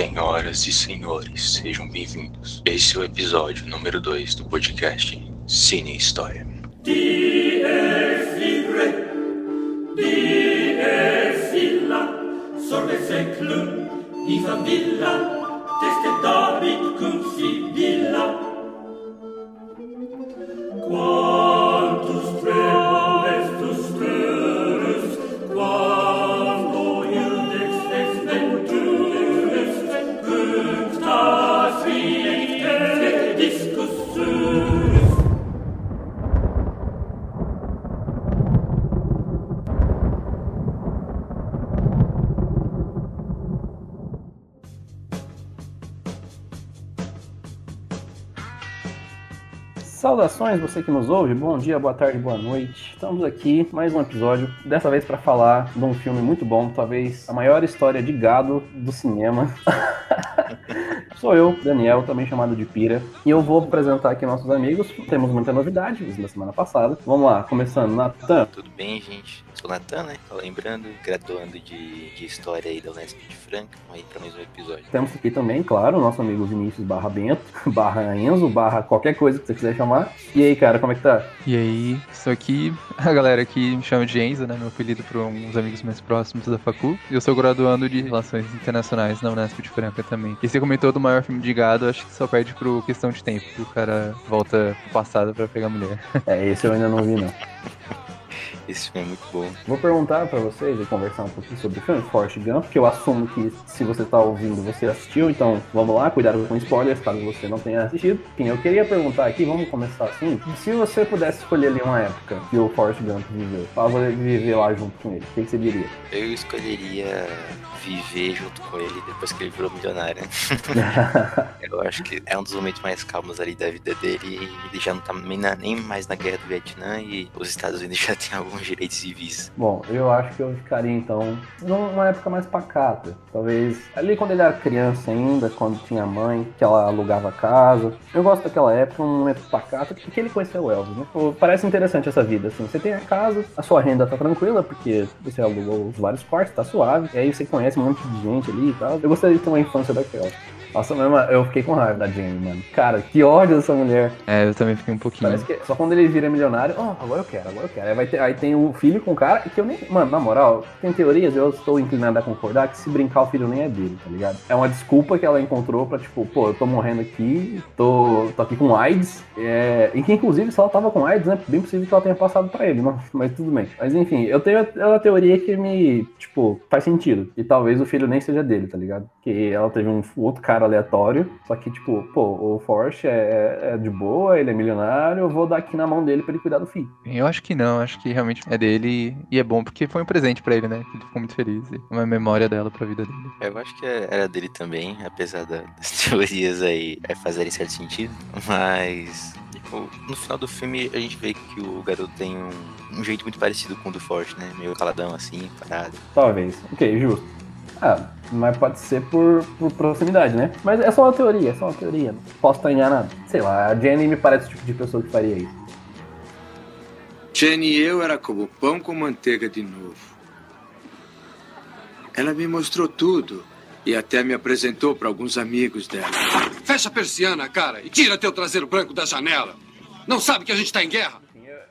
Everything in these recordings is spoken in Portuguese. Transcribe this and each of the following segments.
Senhoras e senhores, sejam bem-vindos. Esse é o episódio número 2 do podcast Cine História. Die villa, Saudações, você que nos ouve, bom dia, boa tarde, boa noite. Estamos aqui, mais um episódio, dessa vez para falar de um filme muito bom, talvez a maior história de gado do cinema. Sou eu, Daniel, também chamado de Pira, e eu vou apresentar aqui nossos amigos. Temos muita novidade, isso da semana passada. Vamos lá, começando, Natan. Tudo bem, gente? Sou o Natan, né? Tô lembrando, graduando de, de História aí da Unesp de Franca. Vamos aí pra mais um episódio. Temos aqui também, claro, o nosso amigo Vinícius barra Bento, barra Enzo, barra qualquer coisa que você quiser chamar. E aí, cara, como é que tá? E aí, estou aqui, a galera aqui me chama de Enzo, né? Meu apelido por uns amigos mais próximos da Facu. E eu sou graduando de Relações Internacionais na Unesp de Franca também. E você comentou do maior filme de gado, acho que só perde pro questão de tempo, que o cara volta passado pra pegar mulher. É, esse eu ainda não vi, não. Esse filme é muito bom. Vou perguntar pra vocês e conversar um pouquinho sobre o filme Forrest Gump, porque eu assumo que se você tá ouvindo, você assistiu, então vamos lá, cuidado com spoilers, caso você não tenha assistido. Enfim, eu queria perguntar aqui, vamos começar assim, se você pudesse escolher ali uma época que o Forrest Gump viveu, pra viver lá junto com ele, o que, que você diria? Eu escolheria viver junto com ele depois que ele virou milionário. Eu acho que é um dos momentos mais calmos ali da vida dele. Ele já não tá nem, na- nem mais na guerra do Vietnã e os Estados Unidos já têm alguns direitos civis. Bom, eu acho que eu ficaria então numa época mais pacata. Talvez ali quando ele era criança ainda, quando tinha mãe, que ela alugava casa. Eu gosto daquela época, um momento pacato, porque ele conheceu o Elvis, né? Parece interessante essa vida, assim. Você tem a casa, a sua renda tá tranquila, porque você alugou os vários quartos, tá suave. E aí você conhece um monte de gente ali e tal. Eu gostaria de ter uma infância daquela. Nossa, mesmo, eu fiquei com raiva da Jane, mano. Cara, que ódio dessa mulher. É, eu também fiquei um pouquinho. Parece que só quando ele vira milionário, oh, agora eu quero, agora eu quero. Aí, vai ter, aí tem o filho com o cara, que eu nem. Mano, na moral, tem teorias, eu estou inclinado a concordar que se brincar o filho nem é dele, tá ligado? É uma desculpa que ela encontrou pra, tipo, pô, eu tô morrendo aqui, tô, tô aqui com AIDS. É, e que inclusive, se ela tava com AIDS, né? Bem possível que ela tenha passado pra ele, mas, mas tudo bem. Mas enfim, eu tenho uma teoria que me, tipo, faz sentido. E talvez o filho nem seja dele, tá ligado? Que ela teve um outro cara aleatório. Só que, tipo, pô, o Forrest é, é de boa, ele é milionário, eu vou dar aqui na mão dele pra ele cuidar do filho. Eu acho que não, acho que realmente é dele e é bom porque foi um presente pra ele, né? Ele ficou muito feliz. e Uma memória dela pra vida dele. Eu acho que era dele também, apesar da- das teorias aí é, fazerem certo sentido. Mas tipo, no final do filme a gente vê que o garoto tem um, um jeito muito parecido com o do Forte, né? Meio caladão assim, parado. Talvez. Ok, justo. Ah, mas pode ser por, por proximidade, né? Mas é só uma teoria, é só uma teoria. Posso estar enganado. Sei lá, a Jenny me parece o tipo de pessoa que faria isso. Jenny e eu era como pão com manteiga de novo. Ela me mostrou tudo e até me apresentou para alguns amigos dela. Fecha a persiana, cara, e tira teu traseiro branco da janela. Não sabe que a gente tá em guerra?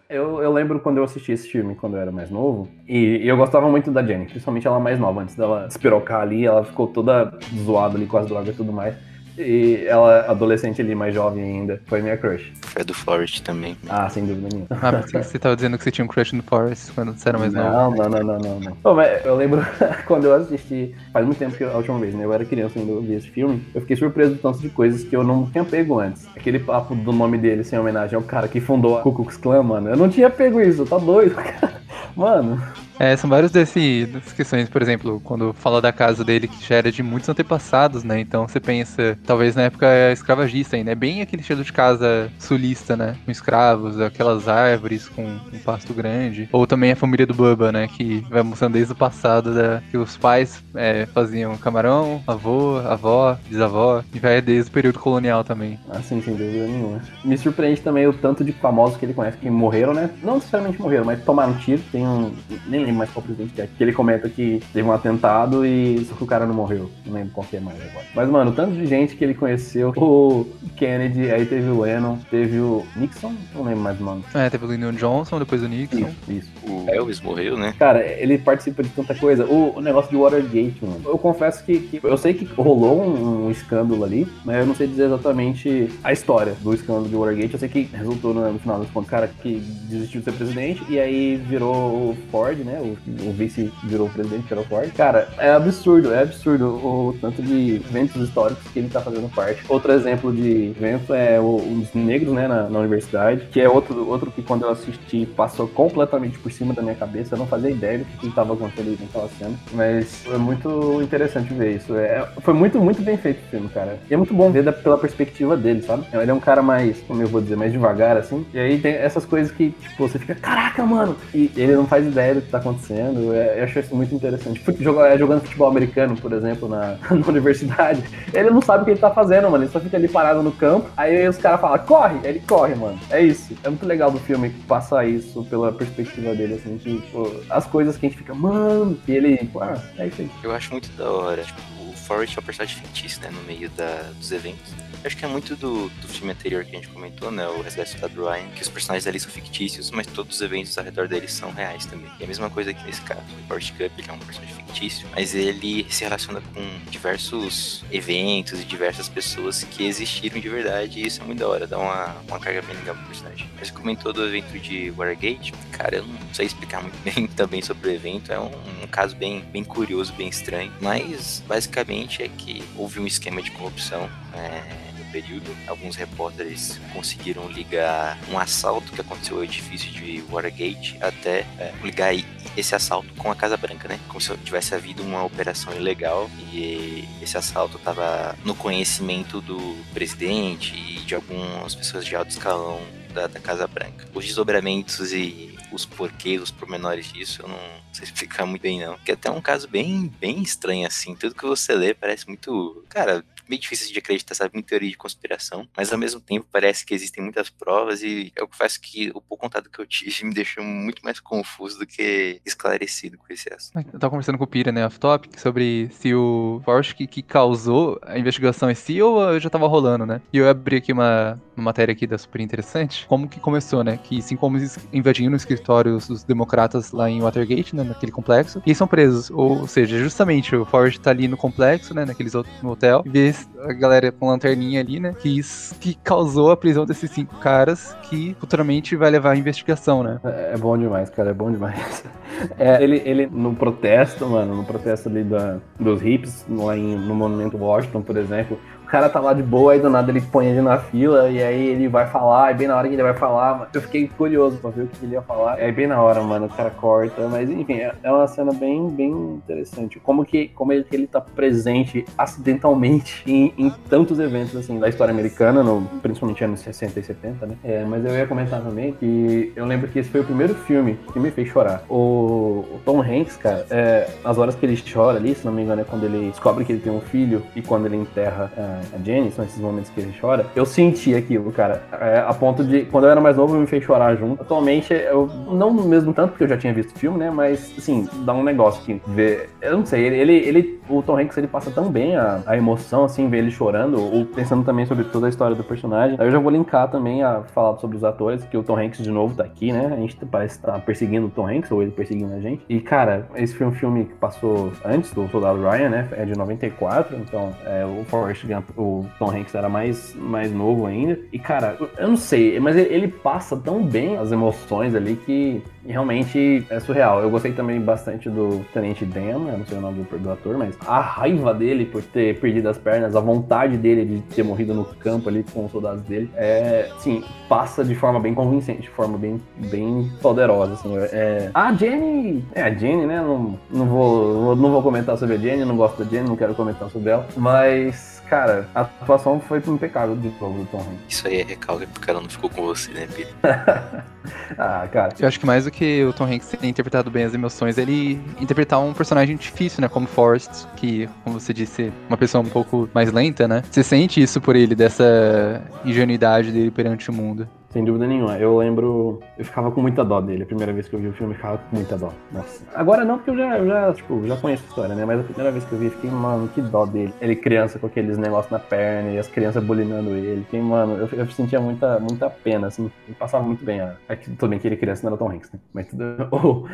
Eu, eu lembro quando eu assisti esse filme quando eu era mais novo, e, e eu gostava muito da Jenny, principalmente ela mais nova, antes dela despirocar ali, ela ficou toda zoada ali com as drogas e tudo mais. E ela, adolescente ali, mais jovem ainda, foi minha crush. Foi a do Forte também. Ah, sem dúvida nenhuma. Ah, você tava dizendo que você tinha um crush no Forrest quando você era mais novo. Não, não, não, não, não. Pô, mas eu lembro quando eu assisti, faz muito tempo que a última vez, né? Eu era criança ainda, eu vi esse filme. Eu fiquei surpreso do tanto de coisas que eu não tinha pego antes. Aquele papo do nome dele, sem homenagem ao cara que fundou a Ku Klux Klan, mano. Eu não tinha pego isso, tá doido, cara. Mano, É, são vários desse, dessas questões, por exemplo, quando fala da casa dele que já era de muitos antepassados, né? Então você pensa, talvez na época escravagista ainda, é bem aquele estilo de casa sulista, né? Com escravos, aquelas árvores com um pasto grande. Ou também a família do Bubba, né? Que vai mostrando desde o passado da, que os pais é, faziam camarão, avô, avó, bisavó, e vai desde o período colonial também. assim, sem dúvida nenhuma. Me surpreende também o tanto de famosos que ele conhece que morreram, né? Não necessariamente morreram, mas tomaram tiro. Tem um. Nem lembro mais qual presidente que é. Que ele comenta que teve um atentado e só que o cara não morreu. Não lembro qual que é mais agora. Mas, mano, tanto de gente que ele conheceu. O Kennedy, aí teve o Lennon, teve o Nixon, não lembro mais o nome. É, teve o Lyndon Johnson, depois o Nixon. Isso, isso. O Elvis morreu, né? Cara, ele participa de tanta coisa. O, o negócio de Watergate, mano. Eu confesso que, que eu sei que rolou um, um escândalo ali, mas eu não sei dizer exatamente a história do escândalo de Watergate. Eu sei que resultou no, no final das contas, o cara que desistiu de ser presidente e aí virou o Ford, né? O, o vice virou o presidente, que era o Ford. Cara, é absurdo, é absurdo o tanto de eventos históricos que ele tá fazendo parte. Outro exemplo de evento é o, os negros, né, na, na universidade, que é outro, outro que quando eu assisti passou completamente por cima da minha cabeça. Eu não fazia ideia do que estava acontecendo naquela cena. Mas é muito interessante ver isso. É, foi muito, muito bem feito o filme, cara. E é muito bom ver da- pela perspectiva dele, sabe? Ele é um cara mais, como eu vou dizer, mais devagar, assim. E aí tem essas coisas que, tipo, você fica, caraca, mano! E ele não faz ideia do que tá acontecendo. É, eu acho isso muito interessante. Fute- joga- Jogando futebol americano, por exemplo, na, na universidade, ele não sabe o que ele tá fazendo, mano. Ele só fica ali parado no campo. Aí os caras falam, corre! Ele corre, mano. É isso. É muito legal do filme passar isso pela perspectiva dele, assim, tipo, as coisas que a gente fica, mano, e ele, ah, é isso aí. Eu acho muito da hora. Tipo, o Forrest é um personagem fictício, né? No meio da, dos eventos. Acho que é muito do, do filme anterior que a gente comentou, né? O Resgate do Soldado Ryan, que os personagens ali são fictícios, mas todos os eventos ao redor deles são reais também. E a mesma coisa aqui nesse caso. O Forrest Gump ele é um personagem fictício, mas ele se relaciona com diversos eventos e diversas pessoas que existiram de verdade, e isso é muito da hora, dá uma, uma carga bem legal pro personagem. Mas comentou do evento de Watergate, cara, eu não sei explicar muito bem também sobre o evento, é um, um caso bem, bem curioso, bem estranho, mas basicamente é que houve um esquema de corrupção. É, período, alguns repórteres conseguiram ligar um assalto que aconteceu ao edifício de Watergate até é, ligar esse assalto com a Casa Branca, né? Como se tivesse havido uma operação ilegal e esse assalto estava no conhecimento do presidente e de algumas pessoas de alto escalão da, da Casa Branca. Os desdobramentos e os porquês, os pormenores disso, eu não sei explicar muito bem não. Que é até um caso bem, bem estranho assim. Tudo que você lê parece muito, cara, meio difícil de acreditar, sabe, em teoria de conspiração, mas ao mesmo tempo parece que existem muitas provas e eu confesso que o pouco contato que eu tive me deixou muito mais confuso do que esclarecido com esse assunto. Eu tava conversando com o Pira, né, off-topic, sobre se o Forrest que, que causou a investigação em si ou já tava rolando, né? E eu abri aqui uma, uma matéria aqui da super interessante, como que começou, né? Que assim como eles invadiram os escritórios dos democratas lá em Watergate, né, naquele complexo, e são presos. Ou, seja, justamente o Forrest tá ali no complexo, né, naqueles no hotel, e vê a galera com lanterninha ali, né, que, isso- que causou a prisão desses cinco caras que futuramente vai levar à investigação, né? É é bom demais, cara, é bom demais. É, ele, ele no protesto, mano, no protesto ali da, dos hips, lá em, no Monumento Washington, por exemplo, o cara tá lá de boa, aí do nada ele põe ele na fila, e aí ele vai falar, e bem na hora que ele vai falar, mano, eu fiquei curioso pra ver o que ele ia falar. É bem na hora, mano, o cara corta, mas enfim, é, é uma cena bem, bem interessante. Como que como ele, ele tá presente acidentalmente em, em tantos eventos, assim, da história americana, no, principalmente anos 60 e 70, né? É, mas eu ia comentar também que eu lembro que esse foi o primeiro filme que me fez chorar. O, o Tom Hanks, cara, é, as horas que ele chora ali, se não me engano, é quando ele descobre que ele tem um filho e quando ele enterra a, a Jenny, são esses momentos que ele chora. Eu senti aquilo, cara, é, a ponto de, quando eu era mais novo, me fez chorar junto. Atualmente, eu não mesmo tanto, porque eu já tinha visto o filme, né? Mas, assim, dá um negócio que ver. Eu não sei, ele, ele, o Tom Hanks, ele passa tão bem a, a emoção, assim, ver ele chorando, ou pensando também sobre toda a história do personagem. Aí eu já vou linkar também a falar sobre os atores, que o Tom Hanks de novo tá aqui, né? A gente parece estar perseguindo o Tom Hanks, ou ele perseguindo a gente. E, cara, esse foi um filme que passou antes do Soldado Ryan, né? É de 94, então é, o Forrest Gump, o Tom Hanks era mais, mais novo ainda. E, cara, eu não sei, mas ele, passa tão bem as emoções ali que realmente é surreal. Eu gostei também bastante do Tenente Dan, eu não sei o nome do, do ator, mas a raiva dele por ter perdido as pernas, a vontade dele de ter morrido no campo ali com os soldados dele, é, sim, passa de forma bem convincente, de forma bem, bem poderosa, assim. É, a Jenny, é a Jenny, né? Não, não, vou, não vou comentar sobre a Jenny, não gosto da Jenny, não quero comentar sobre ela, mas, cara, a atuação foi impecável de novo do Tom Hanks. Isso aí é recalque porque o cara não ficou com você, né, Pedro? Ah, cara, Eu acho que mais do que o Tom Hanks ter interpretado bem as emoções, ele interpretar um personagem difícil, né? Como Forrest, que, como você disse, uma pessoa um pouco mais lenta, né? Você sente isso por ele, dessa ingenuidade dele perante o mundo. Sem dúvida nenhuma. Eu lembro. Eu ficava com muita dó dele. A primeira vez que eu vi o filme, eu ficava com muita dó. Nossa. Agora não, porque eu já, eu já, tipo, já conheço a história, né? Mas a primeira vez que eu vi, eu fiquei, mano, que dó dele. Ele criança com aqueles negócios na perna e as crianças bulinando ele. Fiquei, mano, eu, eu sentia muita, muita pena, assim. Ele passava muito bem. A... É que, tudo bem que ele criança não era Tom Hanks, né? Mas tudo. Oh.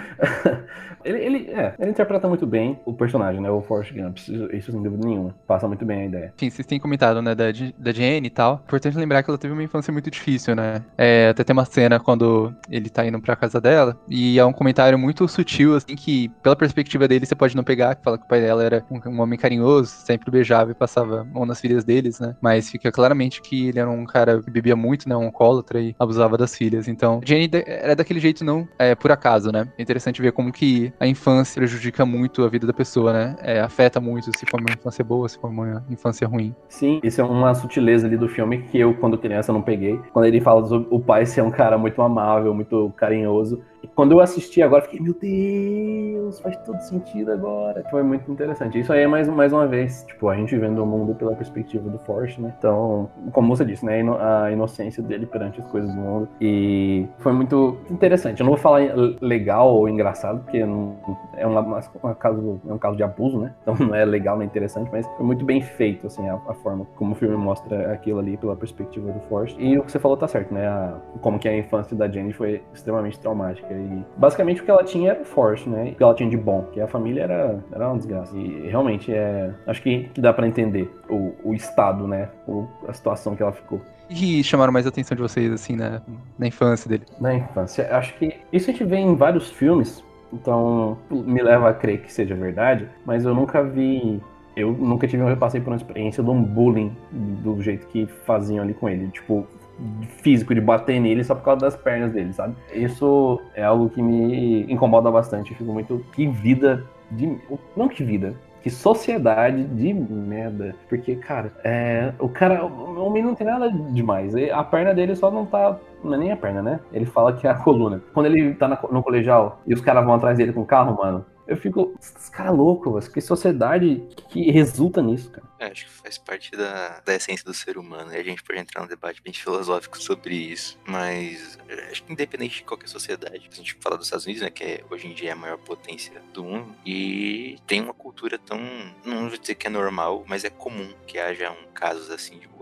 ele, ele, é, ele interpreta muito bem o personagem, né? O Forrest Gump. Isso, isso sem dúvida nenhuma. Passa muito bem a ideia. Enfim, vocês têm comentado, né, da, da Jane e tal. Importante lembrar que ela teve uma infância muito difícil, né? É, até tem uma cena quando ele tá indo pra casa dela, e é um comentário muito sutil, assim, que pela perspectiva dele você pode não pegar, que fala que o pai dela era um, um homem carinhoso, sempre beijava e passava mão nas filhas deles, né? Mas fica claramente que ele era um cara que bebia muito, né? Um alcoólatra e abusava das filhas. Então, Jane era daquele jeito não é, por acaso, né? É interessante ver como que a infância prejudica muito a vida da pessoa, né? É, afeta muito se for uma infância boa, se for uma infância ruim. Sim, isso é uma sutileza ali do filme que eu, quando criança, não peguei. Quando ele fala sobre o pai ser um cara muito amável, muito carinhoso, quando eu assisti agora, fiquei, meu Deus, faz todo sentido agora. Foi muito interessante. Isso aí é mais, mais uma vez, tipo, a gente vendo o mundo pela perspectiva do Forrest, né? Então, como você disse, né? A inocência dele perante as coisas do mundo. E foi muito interessante. Eu não vou falar legal ou engraçado, porque não, é, uma caso, é um caso de abuso, né? Então não é legal nem interessante, mas foi muito bem feito, assim, a, a forma como o filme mostra aquilo ali pela perspectiva do Forrest. E o que você falou tá certo, né? A, como que a infância da Jenny foi extremamente traumática. E basicamente o que ela tinha era forte, né? O que ela tinha de bom, que a família era, era uma desgraça. E realmente é. Acho que, que dá para entender o, o estado, né? O, a situação que ela ficou. E chamaram mais a atenção de vocês, assim, na, na infância dele? Na infância. Acho que isso a gente vê em vários filmes, então me leva a crer que seja verdade, mas eu nunca vi eu nunca tive, eu passei por uma experiência de um bullying do jeito que faziam ali com ele. Tipo, físico de bater nele só por causa das pernas dele, sabe? Isso é algo que me incomoda bastante. Eu fico muito. Que vida de. Não que vida. Que sociedade de merda. Porque, cara, é, o cara. O homem não tem nada demais. A perna dele só não tá. Não é nem a perna, né? Ele fala que é a coluna. Quando ele tá no colegial e os caras vão atrás dele com o carro, mano, eu fico, esse cara é louco, que sociedade que resulta nisso, cara. É, acho que faz parte da, da essência do ser humano. E a gente pode entrar num debate bem filosófico sobre isso. Mas acho que independente de qualquer sociedade, a gente fala dos Estados Unidos, né, que é, hoje em dia é a maior potência do mundo, e tem uma cultura tão, não vou dizer que é normal, mas é comum que haja um casos assim de. Né?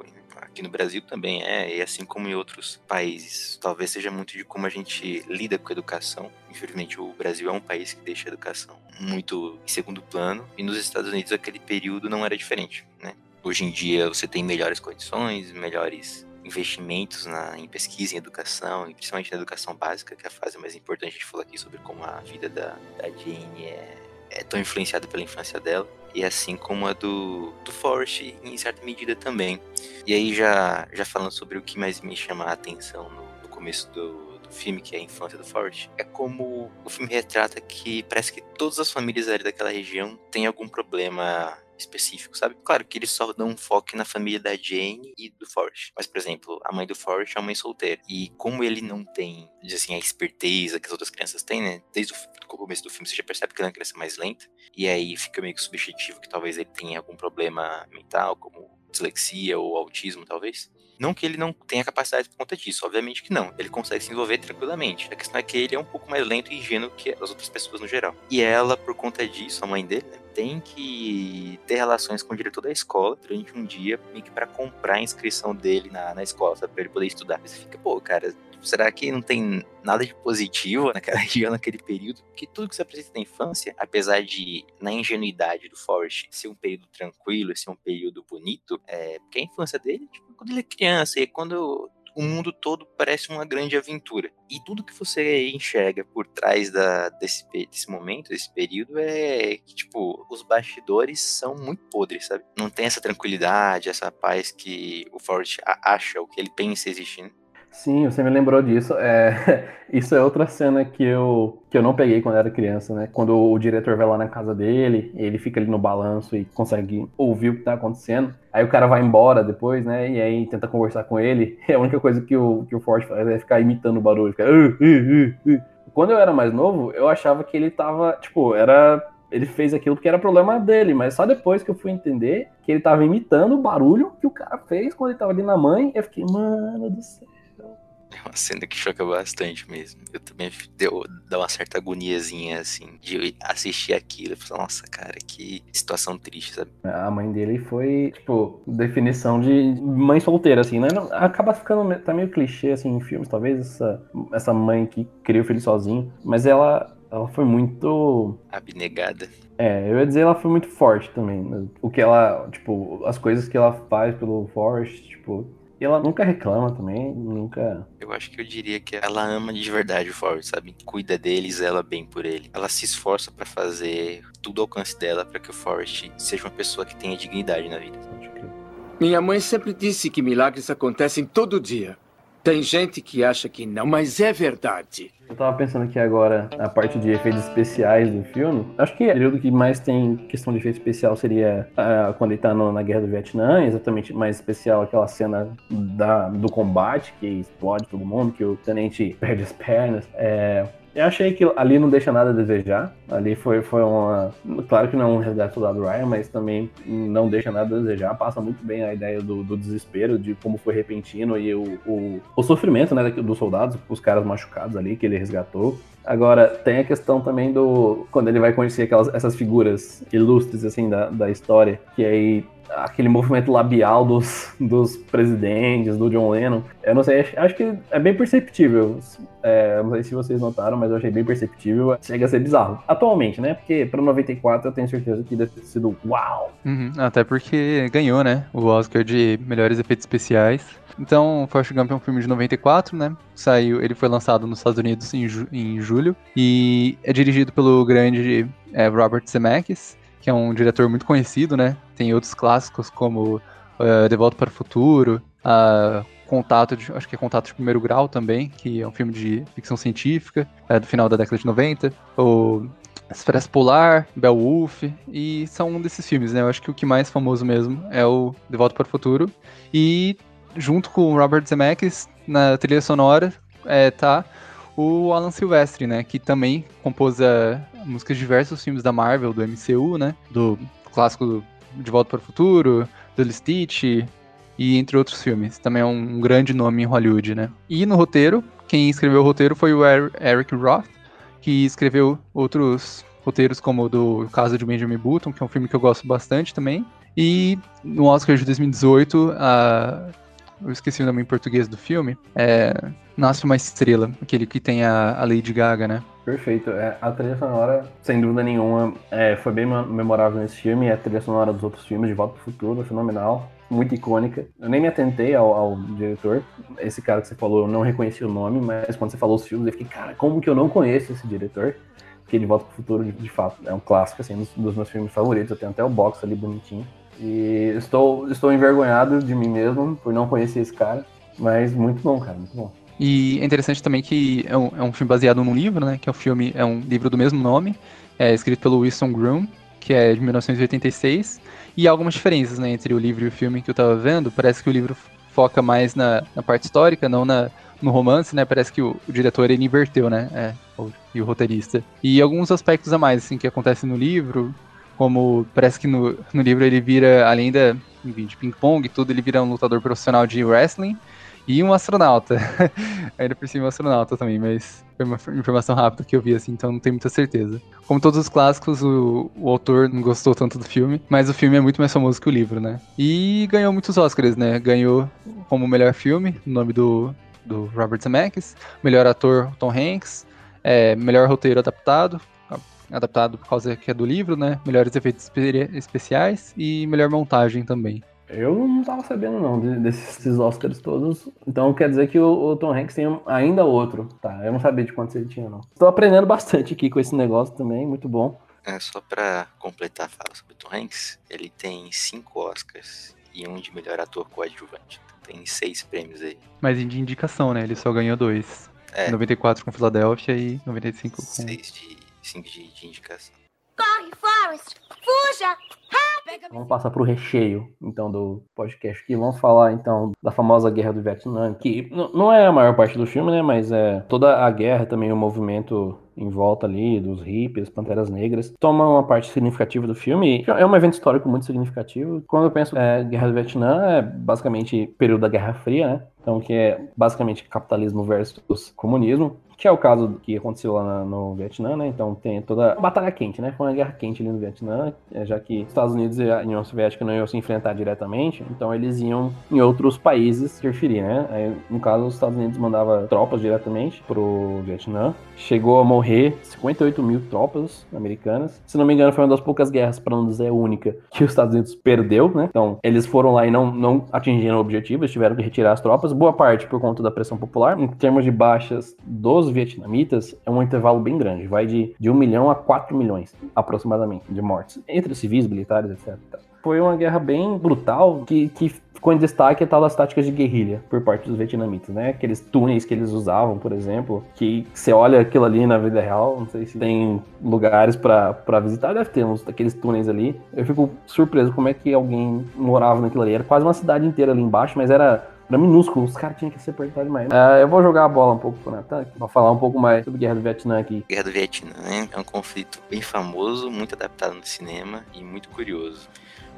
Aqui no Brasil também é, e assim como em outros países. Talvez seja muito de como a gente lida com a educação. Infelizmente, o Brasil é um país que deixa a educação muito em segundo plano, e nos Estados Unidos aquele período não era diferente, né? Hoje em dia você tem melhores condições, melhores investimentos na, em pesquisa, em educação, e principalmente na educação básica, que é a fase mais importante. A gente falou aqui sobre como a vida da, da Jane é, é tão influenciada pela infância dela e assim como a do, do Forrest em certa medida também. E aí já, já falando sobre o que mais me chama a atenção no, no começo do, filme, que é a infância do Forrest, é como o filme retrata que parece que todas as famílias ali daquela região têm algum problema específico, sabe? Claro que eles só dão um foco na família da Jane e do Forrest. Mas, por exemplo, a mãe do Forrest é uma mãe solteira. E como ele não tem, assim, a esperteza que as outras crianças têm, né? Desde o começo do filme você já percebe que ele é uma criança mais lenta. E aí fica meio que subjetivo que talvez ele tenha algum problema mental, como dislexia ou autismo, talvez. Não que ele não tenha capacidade por conta disso, obviamente que não. Ele consegue se envolver tranquilamente. A questão é que ele é um pouco mais lento e ingênuo que as outras pessoas no geral. E ela, por conta disso, a mãe dele, né, tem que ter relações com o diretor da escola durante um dia, meio que pra comprar a inscrição dele na, na escola, sabe? Pra ele poder estudar. Você fica, pô, cara, será que não tem nada de positivo naquela região, naquele período? Porque tudo que você apresenta na infância, apesar de, na ingenuidade do Forrest, ser um período tranquilo, ser um período bonito, é, porque a infância dele, tipo, quando ele é criança, e quando o mundo todo parece uma grande aventura. E tudo que você enxerga por trás da, desse, desse momento, desse período, é que, tipo, os bastidores são muito podres, sabe? Não tem essa tranquilidade, essa paz que o Forrest acha, o que ele pensa existindo. Sim, você me lembrou disso. É, isso é outra cena que eu, que eu não peguei quando era criança, né? Quando o diretor vai lá na casa dele, ele fica ali no balanço e consegue ouvir o que tá acontecendo. Aí o cara vai embora depois, né? E aí tenta conversar com ele. É a única coisa que o, que o Ford faz é ficar imitando o barulho. Uh, Quando eu era mais novo, eu achava que ele tava, tipo, era ele fez aquilo porque era problema dele, mas só depois que eu fui entender que ele tava imitando o barulho que o cara fez quando ele tava ali na mãe, eu fiquei, mano do céu. Uma cena que choca bastante mesmo. Eu também deu, dá uma certa agoniazinha, assim, de assistir aquilo. Eu falei, nossa, cara, que situação triste, sabe? A mãe dele foi, tipo, definição de mãe solteira, assim, né? Acaba ficando, tá meio clichê, assim, em filmes, talvez, essa, essa mãe que cria o filho sozinho. Mas ela, ela foi muito. Abnegada. É, eu ia dizer ela foi muito forte também. né? O que ela, tipo, as coisas que ela faz pelo Forrest, tipo. E ela nunca reclama também, nunca. Eu acho que eu diria que ela ama de verdade o Forrest, sabe? Cuida deles, ela bem por ele. Ela se esforça pra fazer tudo ao alcance dela pra que o Forrest seja uma pessoa que tenha dignidade na vida. Minha mãe sempre disse que milagres acontecem todo dia. Tem gente que acha que não, mas é verdade. Eu tava pensando aqui agora a parte de efeitos especiais do filme. Acho que o período que mais tem questão de efeito especial seria ah, quando ele tá no- na Guerra do Vietnã, exatamente mais especial aquela cena da, do combate, que explode todo mundo, que o tenente perde as pernas. É, eu achei que ali não deixa nada a desejar. Ali foi, foi uma. Claro que não é um resgate do soldado Ryan, mas também não deixa nada a desejar. Passa muito bem a ideia do, do desespero, de como foi repentino e o, o, o sofrimento né, dos soldados, os caras machucados ali que ele resgatou. Agora, tem a questão também do. Quando ele vai conhecer aquelas, essas figuras ilustres, assim, da, da história, que aí aquele movimento labial dos, dos presidentes, do John Lennon. Eu não sei, acho, que é bem perceptível. É, não sei se vocês notaram, mas eu achei bem perceptível. Chega a ser bizarro. Atualmente, né? Porque pra 94 eu tenho certeza que deve ter sido uau! Uhum, Até porque ganhou, né? O Oscar de melhores efeitos especiais. Então, Forrest Gump é um filme de 94, né? Saiu, ele foi lançado nos Estados Unidos em, ju- em julho e é dirigido pelo grande é, Robert Zemeckis, que é um diretor muito conhecido, né? Tem outros clássicos como eh, De Volta para o Futuro, a Contato, de, acho que é Contato de Primeiro Grau também, que é um filme de ficção científica é, do final da década de 90, ou Expresso Polar, Beowulf, e são um desses filmes, né? Eu acho que o que mais famoso mesmo é o De Volta para o Futuro. E junto com Robert Zemeckis, na trilha sonora, é, tá o Alan Silvestre, né? Que também compôs a, músicas de diversos filmes da Marvel, do MCU, né? Do clássico De Volta para o Futuro, do Stitch, e entre outros filmes. Também é um grande nome em Hollywood, né? E no roteiro, quem escreveu o roteiro foi o Er- Eric Roth, que escreveu outros roteiros como o do Caso de Benjamin Button, que é um filme que eu gosto bastante também. E no Oscar de 2018, a... eu esqueci o nome em português do filme, é Nasce uma Estrela, aquele que tem a, a Lady Gaga, né? Perfeito. É, a trilha sonora, sem dúvida nenhuma, é, foi bem me- memorável nesse filme. A trilha sonora dos outros filmes, De Volta pro Futuro, é fenomenal. Muito icônica. Eu nem me atentei ao, ao diretor. Esse cara que você falou, eu não reconheci o nome, mas quando você falou os filmes, eu fiquei, cara, como que eu não conheço esse diretor? Porque De Volta pro Futuro, de, de fato, é um clássico, assim, dos, dos meus filmes favoritos. Eu tenho até o box ali bonitinho. E estou, estou envergonhado de mim mesmo por não conhecer esse cara. Mas muito bom, cara, muito bom. E é interessante também que é um, é um filme baseado num livro, né? Que é um filme, é um livro do mesmo nome, é escrito pelo Wilson Groom, que é de 1986. E há algumas diferenças, né, entre o livro e o filme que eu tava vendo. Parece que o livro foca mais na, na parte histórica, não na, no romance, né? Parece que o, o diretor ele inverteu, né? É, o- e o roteirista. E alguns aspectos a mais, assim, que acontecem no livro, como parece que no, no livro ele vira, além da, enfim, de ping-pong e tudo, ele vira um lutador profissional de wrestling e um astronauta. Ainda por cima um astronauta também, mas foi uma informação rápida que eu vi, assim, então não tenho muita certeza. Como todos os clássicos, o, o autor não gostou tanto do filme, mas o filme é muito mais famoso que o livro, né? E ganhou muitos Oscars, né? Ganhou como melhor filme, no nome do, do Robert Zemeckis, melhor ator, Tom Hanks, é, melhor roteiro adaptado, adaptado por causa que é do livro, né? Melhores efeitos espe- especiais e melhor montagem também. Eu não tava sabendo não de- desses Oscars todos. Então quer dizer que o, o Tom Hanks tem ainda outro. Tá, eu não sabia de quantos ele tinha não. Tô aprendendo bastante aqui com esse negócio também, muito bom. É, só pra completar a fala sobre o Tom Hanks, ele tem cinco Oscars e um de melhor ator coadjuvante. Tem seis prêmios aí. Mas de indicação, né? Ele só ganhou dois. É. 94 com Filadélfia e 95 com. Seis de, cinco de, de indicação. Corre, Forrest! Fuja! Rápido! Vamos passar pro recheio, então, do podcast aqui. Vamos falar, então, da famosa Guerra do Vietnã, que não é a maior parte do filme, né? Mas é toda a guerra também, o movimento em volta ali dos hippies, panteras negras, toma uma parte significativa do filme. É um evento histórico muito significativo. Quando eu penso é, Guerra do Vietnã, é basicamente período da Guerra Fria, né? Então, que é basicamente capitalismo versus comunismo, que é o caso que aconteceu lá no Vietnã, né? Então tem toda a batalha quente, né? Foi uma guerra quente ali no Vietnã, eh, já que Estados Unidos e a União Soviética não iam se enfrentar diretamente, então eles iam em outros países interferir, né? Aí, no caso, os Estados Unidos mandava tropas diretamente pro Vietnã. Chegou a morrer 58 mil tropas americanas. Se não me engano, foi uma das poucas guerras, para não dizer única, que os Estados Unidos perdeu, né? Então, eles foram lá e não, não atingiram o objetivo, eles tiveram que retirar as tropas, boa parte por conta da pressão popular. Em termos de baixas dos vietnamitas, é um intervalo bem grande, vai de, de 1 milhão a 4 milhões, aproximadamente, de mortes, entre civis, militares, etc. Foi uma guerra bem brutal, que, que ficou em destaque a tal das táticas de guerrilha por parte dos vietnamitas, né? Aqueles túneis que eles usavam, por exemplo, que você olha aquilo ali na vida real, não sei se tem lugares pra visitar, deve ter uns daqueles túneis ali. Eu fico surpreso como é que alguém morava naquilo ali. Era quase uma cidade inteira ali embaixo, mas era era minúsculo, os caras tinham que se apertar demais. Ah, eu vou jogar a bola um pouco pro Natan pra falar um pouco mais sobre a Guerra do Vietnã aqui. Guerra do Vietnã é um conflito bem famoso, muito adaptado no cinema e muito curioso.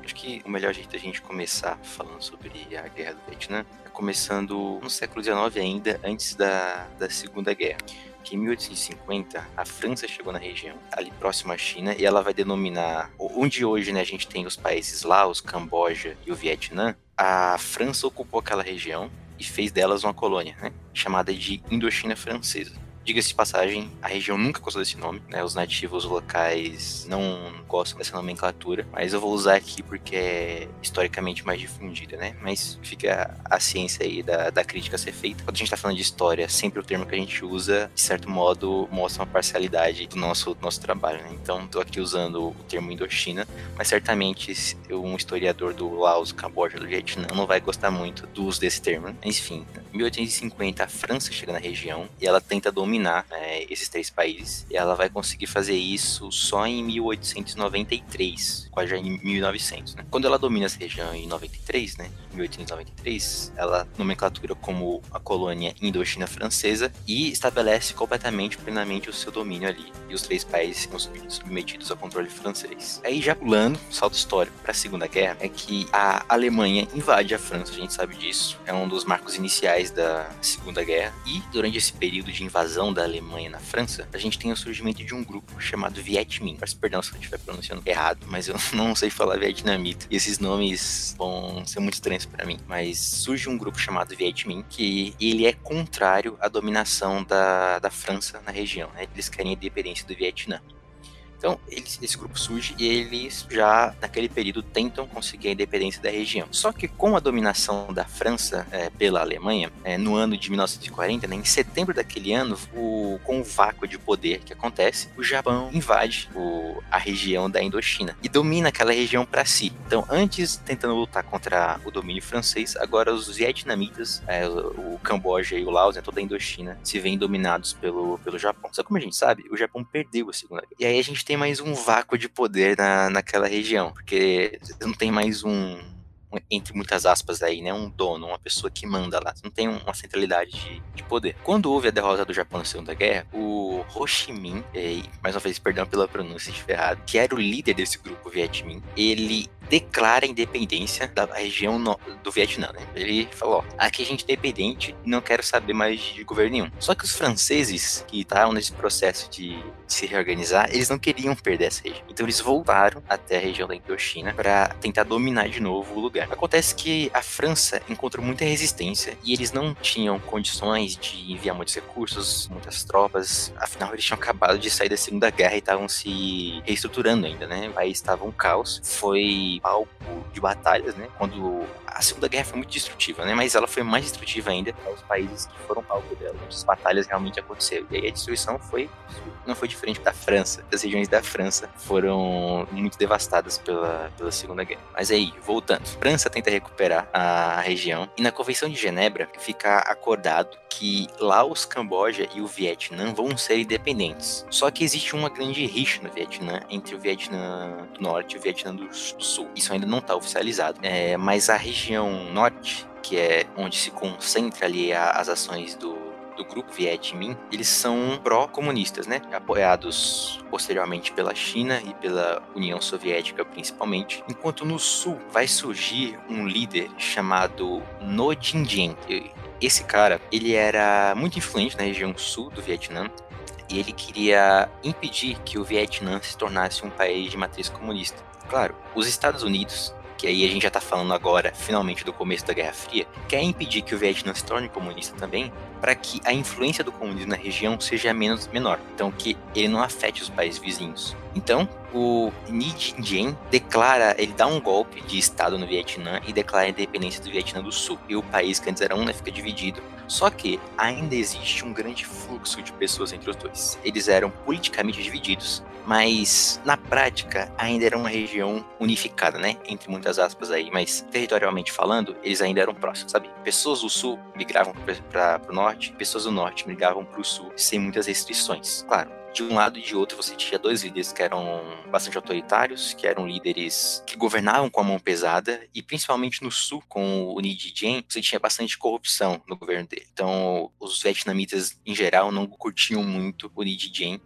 Acho que o melhor jeito da gente começar falando sobre a Guerra do Vietnã é começando no século XIX ainda, antes da, da Segunda Guerra. Que em 1850 a França chegou na região, ali próximo à China, e ela vai denominar onde hoje né, a gente tem os países Laos, Camboja e o Vietnã. A França ocupou aquela região e fez delas uma colônia, né, chamada de Indochina Francesa. Diga-se de passagem, a região nunca gostou desse nome, né? Os nativos locais não gostam dessa nomenclatura, mas eu vou usar aqui porque é historicamente mais difundida, né? Mas fica a ciência aí da, da crítica ser feita. Quando a gente tá falando de história, sempre o termo que a gente usa, de certo modo, mostra uma parcialidade do nosso, do nosso trabalho, né? Então, tô aqui usando o termo Indochina, mas certamente um historiador do Laos, Camboja, do Vietnã não vai gostar muito do uso desse termo. Né? Enfim, em 1850 a França chega na região e ela tenta dominar né, esses três países. E ela vai conseguir fazer isso só em 1893, quase já em 1900. Né? Quando ela domina essa região em 93, né, 1893, ela nomenclatura como a colônia Indochina Francesa e estabelece completamente, plenamente o seu domínio ali. E os três países ficam submetidos ao controle francês. Aí já pulando, salto histórico para a Segunda Guerra, é que a Alemanha invade a França, a gente sabe disso. É um dos marcos iniciais da Segunda Guerra. E durante esse período de invasão da Alemanha na França, a gente tem o surgimento de um grupo chamado Viet Minh. Peço perdão se eu estiver pronunciando errado, mas eu não sei falar vietnamita. E esses nomes vão ser muito estranhos para mim. Mas surge um grupo chamado Viet Minh, que ele é contrário à dominação da, da França na região. Né? Eles querem a independência do Vietnã. Então, eles, esse grupo surge e eles já, naquele período, tentam conseguir a independência da região. Só que com a dominação da França é, pela Alemanha, é, no ano de 1940, né, em setembro daquele ano, o, com o vácuo de poder que acontece, o Japão invade o, a região da Indochina e domina aquela região para si. Então, antes tentando lutar contra o domínio francês, agora os vietnamitas, é, o, o Camboja e o Laos, né, toda a Indochina, se veem dominados pelo, pelo Japão. Só que, como a gente sabe, o Japão perdeu a Segunda Guerra. E aí a gente tem mais um vácuo de poder na, naquela região, porque não tem mais um, entre muitas aspas aí, né, um dono, uma pessoa que manda lá, não tem uma centralidade de, de poder. Quando houve a derrota do Japão na Segunda Guerra, o Ho Chi Minh, e, mais uma vez, perdão pela pronúncia de errado, que era o líder desse grupo Viet Minh, ele declara a independência da região no, do Vietnã, né? Ele falou, ó, aqui a gente é independente e não quero saber mais de governo nenhum. Só que os franceses, que estavam nesse processo de se reorganizar, eles não queriam perder essa região. Então eles voltaram até a região da Indochina para tentar dominar de novo o lugar. Acontece que a França encontrou muita resistência e eles não tinham condições de enviar muitos recursos, muitas tropas. Afinal, eles tinham acabado de sair da Segunda Guerra e estavam se reestruturando ainda, né? País estava um caos. Foi palco de batalhas, né? Quando a Segunda Guerra foi muito destrutiva, né? Mas ela foi mais destrutiva ainda para os países que foram palco dela, onde as batalhas realmente aconteceram. E aí a destruição foi não foi diferente da França. As regiões da França foram muito devastadas pela, pela Segunda Guerra. Mas aí, voltando, França tenta recuperar a região e na Convenção de Genebra fica acordado que Laos, Camboja e o Vietnã vão ser independentes. Só que existe uma grande rixa no Vietnã entre o Vietnã do Norte e o Vietnã do Sul. Isso ainda não está oficializado. É, mas a região norte, que é onde se concentra ali a, as ações do, do grupo Viet Minh, eles são pró-comunistas, né? Apoiados posteriormente pela China e pela União Soviética principalmente. Enquanto no sul vai surgir um líder chamado No Jinjian. Esse cara, ele era muito influente na região sul do Vietnã e ele queria impedir que o Vietnã se tornasse um país de matriz comunista. Claro, os Estados Unidos que aí a gente já tá falando agora, finalmente, do começo da Guerra Fria, quer impedir que o Vietnã se torne comunista também, para que a influência do comunismo na região seja menos menor, então que ele não afete os países vizinhos. Então, o Ni Jinjian declara, ele dá um golpe de estado no Vietnã e declara a independência do Vietnã do Sul. E o país que antes era um, né, fica dividido. Só que ainda existe um grande fluxo de pessoas entre os dois. Eles eram politicamente divididos, mas na prática ainda era uma região unificada, né? Entre muitas aspas aí, mas territorialmente falando, eles ainda eram próximos, sabe? Pessoas do sul migravam para o norte, pessoas do norte migravam para o sul sem muitas restrições. Claro, de um lado e de outro você tinha dois líderes que eram bastante autoritários, que eram líderes que governavam com a mão pesada, e principalmente no sul, com o Ni você tinha bastante corrupção no governo dele. Então, os vietnamitas, em geral, não curtiam muito o Ni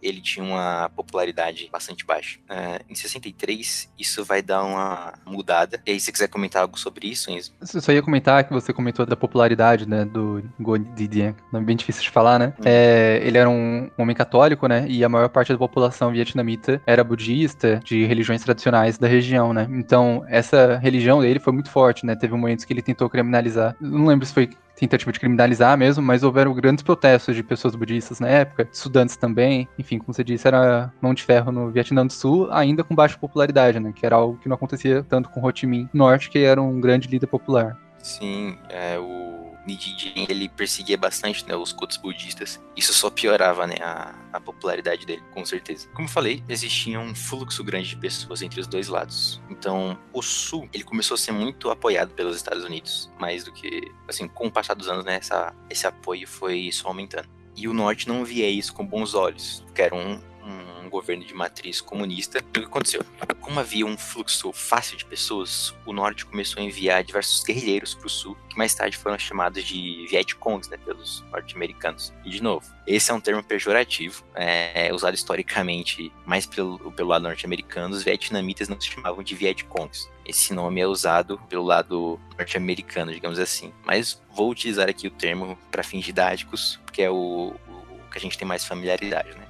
ele tinha uma popularidade bastante baixa. Uh, em 63, isso vai dar uma mudada. E aí, se quiser comentar algo sobre isso, Enzo? Eu só ia comentar que você comentou da popularidade, né, do Ngo Didien, nome bem difícil de falar, né? Hum. É, ele era um homem católico, né, e a maior parte da população vietnamita era budista, de religiões tradicionais da região, né? Então, essa religião dele foi muito forte, né? Teve momentos que ele tentou criminalizar. Não lembro se foi tentativa de criminalizar mesmo, mas houveram grandes protestos de pessoas budistas na época, estudantes também. Enfim, como você disse, era mão de ferro no Vietnã do Sul, ainda com baixa popularidade, né? Que era algo que não acontecia tanto com Ho Chi Minh Norte, que era um grande líder popular. Sim, é, o Nididin, ele perseguia bastante né, os cultos budistas. Isso só piorava né, a, a, popularidade dele, com certeza. Como falei, existia um fluxo grande de pessoas entre os dois lados. Então, o Sul, ele começou a ser muito apoiado pelos Estados Unidos, mais do que, assim, com o passar dos anos, né, essa, esse apoio foi só aumentando. E o Norte não via isso com bons olhos, que era um, um governo de matriz comunista. O que aconteceu? Como havia um fluxo fácil de pessoas, o norte começou a enviar diversos guerrilheiros para o sul, que mais tarde foram chamados de Vietcongs, né, pelos norte-americanos. E de novo, esse é um termo pejorativo, é, usado historicamente mais pelo, pelo lado norte-americano. Os vietnamitas não se chamavam de Vietcongs. Esse nome é usado pelo lado norte-americano, digamos assim. Mas vou utilizar aqui o termo para fins didáticos, porque é o, o que a gente tem mais familiaridade, né?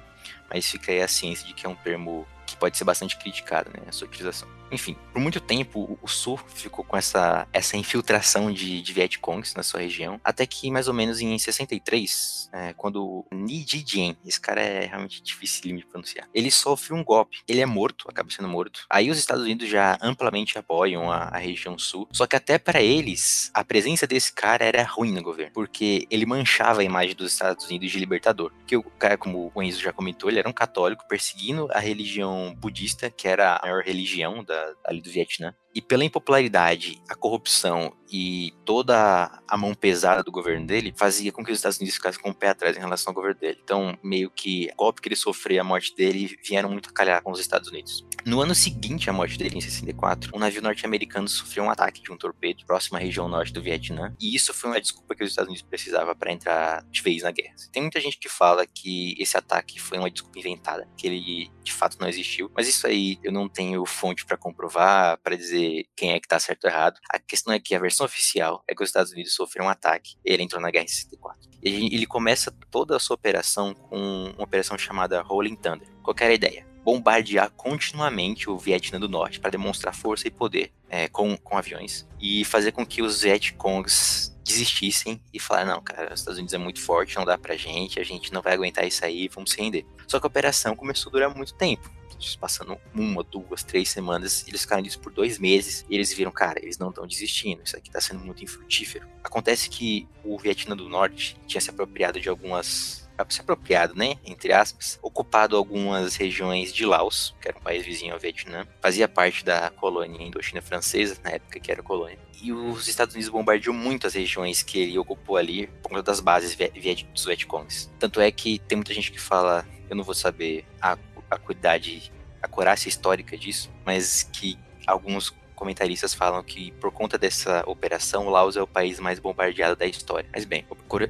Mas fica aí a ciência de que é um termo que pode ser bastante criticado, né, a sua utilização. Enfim, por muito tempo o Sul ficou com essa, essa infiltração de, de Vietcongs na sua região, até que mais ou menos em 63, é, quando Ni Jian, esse cara é realmente difícil de pronunciar, ele sofre um golpe, ele é morto, acaba sendo morto. Aí os Estados Unidos já amplamente apoiam a, a região Sul, só que até para eles, a presença desse cara era ruim no governo, porque ele manchava a imagem dos Estados Unidos de libertador. Porque o cara, como o Enzo já comentou, ele era um católico perseguindo a religião budista, que era a maior religião da ali do Vietnã. E pela impopularidade, a corrupção e toda a mão pesada do governo dele fazia com que os Estados Unidos ficassem com o pé atrás em relação ao governo dele. Então, meio que o golpe que ele sofreu, a morte dele, vieram muito a calhar com os Estados Unidos. No ano seguinte à morte dele, em 64, um navio norte-americano sofreu um ataque de um torpedo próximo à região norte do Vietnã, e isso foi uma desculpa que os Estados Unidos precisavam para entrar de vez na guerra. Tem muita gente que fala que esse ataque foi uma desculpa inventada, que ele de fato não existiu, mas isso aí eu não tenho fonte para comprovar, para dizer dizer quem é que tá certo ou errado. A questão é que a versão oficial é que os Estados Unidos sofreram um ataque. Ele entrou na guerra em 64. E ele começa toda a sua operação com uma operação chamada Rolling Thunder. Qual era a ideia? Bombardear continuamente o Vietnã do Norte para demonstrar força e poder é, com, com aviões e fazer com que os Vietcongs desistissem e falar não, cara, os Estados Unidos é muito forte, não dá pra gente, a gente não vai aguentar isso aí, vamos se render. Só que a operação começou a durar muito tempo passando uma, duas, três semanas, eles ficaram nisso por dois meses e eles viram, cara, eles não estão desistindo, isso aqui está sendo muito infrutífero. Acontece que o Vietnã do Norte tinha se apropriado de algumas se apropriado, né, entre aspas, ocupado algumas regiões de Laos, que era um país vizinho ao Vietnã, fazia parte da colônia Indochina francesa, na época que era colônia. E os Estados Unidos bombardeou muito as regiões que ele ocupou ali por conta das bases dos Vietcongs. Tanto é que tem muita gente que fala, eu não vou saber a acuidade, a coragem histórica disso, mas que alguns comentaristas falam que por conta dessa operação, Laos é o país mais bombardeado da história. Mas bem,